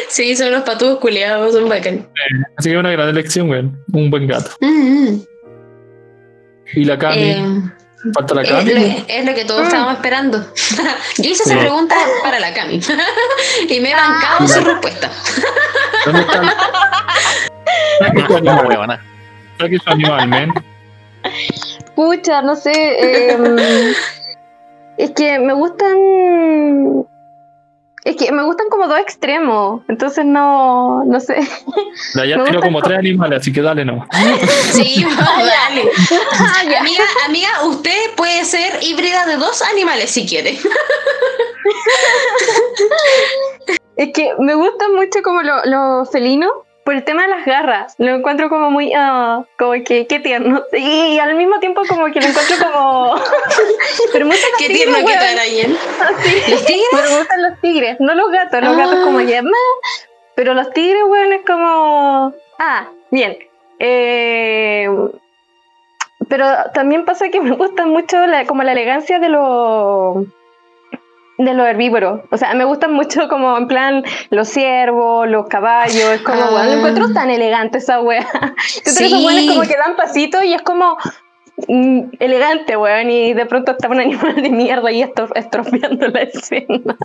Sí, son los patudos culiados, son bacán. Así que una gran elección, weón. Un buen gato. Mm, mm. Y la Cami, Eh, falta la es, Cami. es lo que todos estábamos esperando. Yo hice esa pregunta para la Cami y me he bancado su respuesta. ¿Dónde está? la- su No, animal, men. Pucha, no sé. em, es que me gustan. Es que me gustan como dos extremos. Entonces no, no sé. La ya Me tiró gusta como co- tres animales, así que dale no. Sí, dale. Ah. Amiga, amiga, usted puede ser híbrida de dos animales si quiere. Es que me gustan mucho como lo- los felinos por el tema de las garras. Lo encuentro como muy, ah, como que, qué tierno. Y, al mismo tiempo como que lo encuentro como... Pero me gustan Qué tigres, tierno que te Arayen. Sí. ¿Los tigres? Pero me gustan los tigres, no los gatos. Los Ah. gatos como ya, meh. Pero los tigres, weón, es como... Ah, bien. Eh, Pero también pasa que me gusta mucho la, como la elegancia de los de los herbívoros. O sea, me gustan mucho como en plan los ciervos, los caballos. Es como, Ah. weón, lo encuentro tan elegante esa wea. Yo Sí. esos weones como que dan pasitos y es como mm, elegante, weón. Y de pronto está un animal de mierda estor- estropeando la escena.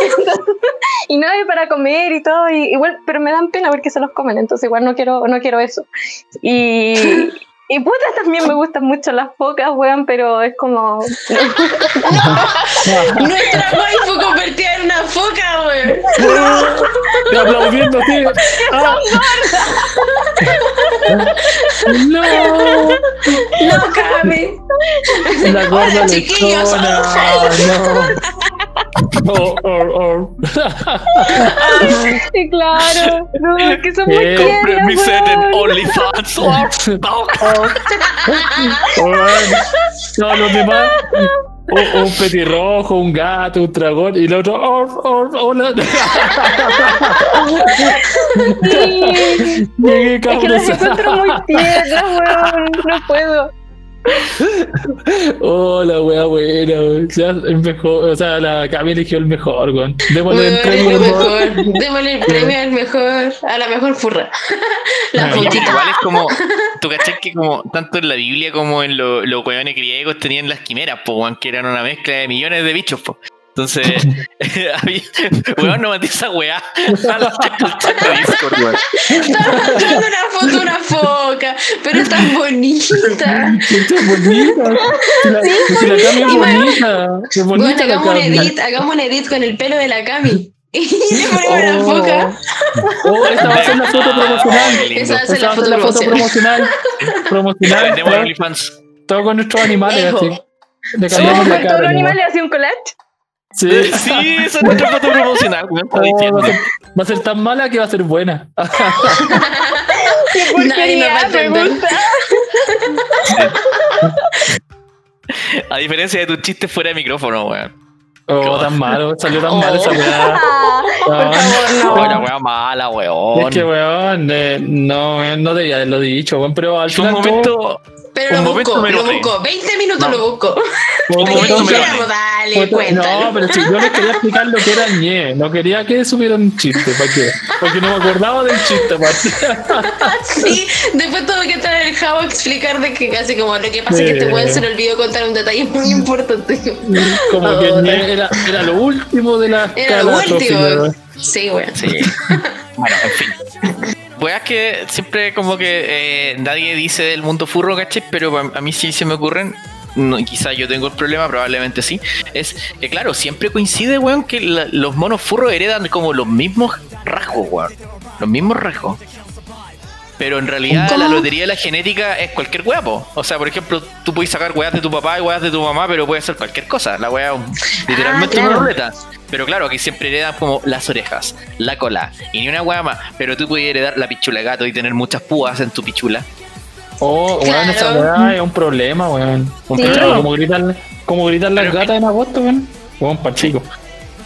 Entonces, y no hay para comer y todo. Y, igual, pero me dan pena porque se los comen. Entonces igual no quiero, no quiero eso. Y... Y puta, también me gustan mucho las focas, weón, pero es como... Nuestra waifu convertida en una foca, güey. Y aplaudiendo así. Ah. No, No cabe. la gorda Hola, chiquillos. lechona. No. Oh, oh, oh. Sí, claro. No, es que son muy Eh, tiernas, mi set en. OnlyFans. Oh, Oh. No, los demás. Un, un petirrojo, un gato, un dragón y el otro. Oh, oh, hola. Sí. Llegué, Es que las encuentro muy tiernas, weón. No puedo. Hola, wea buena. weón. Ya el mejor. O sea, la Cami eligió el mejor, weón. Démosle el premio. weón. mejor. Démosle el premio al mejor, a la mejor furra. La Ah, fotita. igual es como, tú cachai que como tanto en la Biblia como en lo- los hueones griegos tenían las quimeras, po, weón, que eran una mezcla de millones de bichos, po. Entonces, había- weón, no mandé esa weá al Discord, weón. Estaba mostrando una foto de una foca, pero es tan bonita. Qué bonita. La, si la Cami es bonita. Es bonita Bueno, la hagamos un edit, hagamos un edit con el pelo de la Cami. Y le ponemos una Oh. foca. Oh, esta va a ser la foto promocional. Esa va a ser Esta la va a foto ser la foto promocional. promocional. Vendemos OnlyFans. Todo con nuestros animales, Ejo. así. Le Sí, cambiamos Con la todos cara. los ¿no? animales hacía un collage. Sí. Sí, esa es nuestra foto promocional, weón, Oh, diciendo. va, a ser, va a ser tan mala que va a ser buena. Qué porquería, me gusta. A diferencia de tus chistes fuera de micrófono, weón. Oh, tan malo. Salió tan mal esa weá. Ah, no. weá mala, Es weón. que, weón, eh, no, weón, no debía haberlo dicho, weón, pero al Fue un final. todo- momento. Pero Un lo busco, me lo busco. 20 minutos No. lo busco. que momento dale, cuéntalo. No, pero si yo les quería explicar lo que era ñe, no quería que supieran un chiste, ¿para qué? Porque no me acordaba del chiste. Sí, después tuve que entrar el Javo a explicar de que casi como lo que pasa Sí. es que este weón se le olvidó contar un detalle muy importante. Como que Oh, ñe era, era lo último de la Era lo último. Sí, weón. Sí. bueno, en fin. Weas que siempre como que eh, nadie dice del mundo furro, ¿cachai? Pero a, mí sí se me ocurren. No, quizá yo tengo el problema, probablemente sí. Es que, claro, siempre coincide, weón, que la- los monos furros heredan como los mismos rasgos, weón. Los mismos rasgos. Pero en realidad ¿Cómo? la lotería de la genética es cualquier weá, po. O sea, por ejemplo, tú puedes sacar weas de tu papá y weas de tu mamá, pero puede ser cualquier cosa. La wea es un- literalmente Ah, claro. una ruleta. Pero claro, aquí siempre heredan como las orejas, la cola y ni una wea más. Pero tú puedes heredar la pichula de gato y tener muchas púas en tu pichula. Oh, weón, Claro. esa weá es un problema, weón. Un Sí. problema, como gritan, como gritan las Pero gatas en agosto, weón. Weón, pa' chico.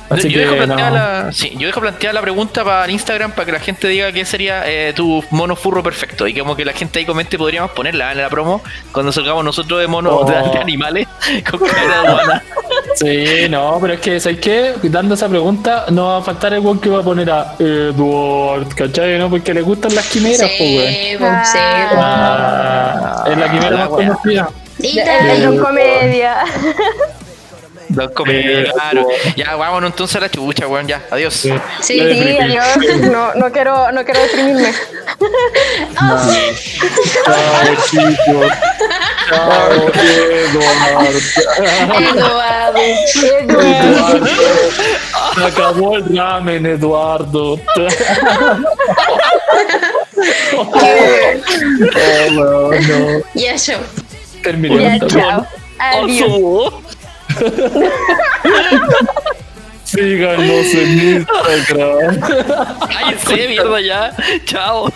Así yo, que, dejo planteada no. la, sí, yo dejo planteada la pregunta para Instagram para que la gente diga qué sería eh, tu mono furro perfecto. Y como que la gente ahí comente, podríamos ponerla en la promo cuando salgamos nosotros de monos Oh. de, de animales con cara de humana. Sí, no, pero es que, ¿sabes qué? Dando esa pregunta, no va a faltar el weón que va a poner a Edward, ¿cachai? ¿No? Porque le gustan las quimeras, pues, weón. Sí, pues, sí. Ah, es la quimera la más wea. conocida. Y Es tal. un comedia. Dos comedias, Eh, claro. oh. Ya, vámonos entonces a la chucha, weón, ya. Adiós. Sí. Sí, Eh, adiós. No, no quiero, no quiero deprimirme. Chao, chicos. Chao. Eduardo. Eduardo. Se acabó el ramen, Eduardo. Oh, no, no. Ya, yo. Terminé Ya, esta chao. Adiós. Síganos en Instagram. Cállense, mierda, ya. Chao.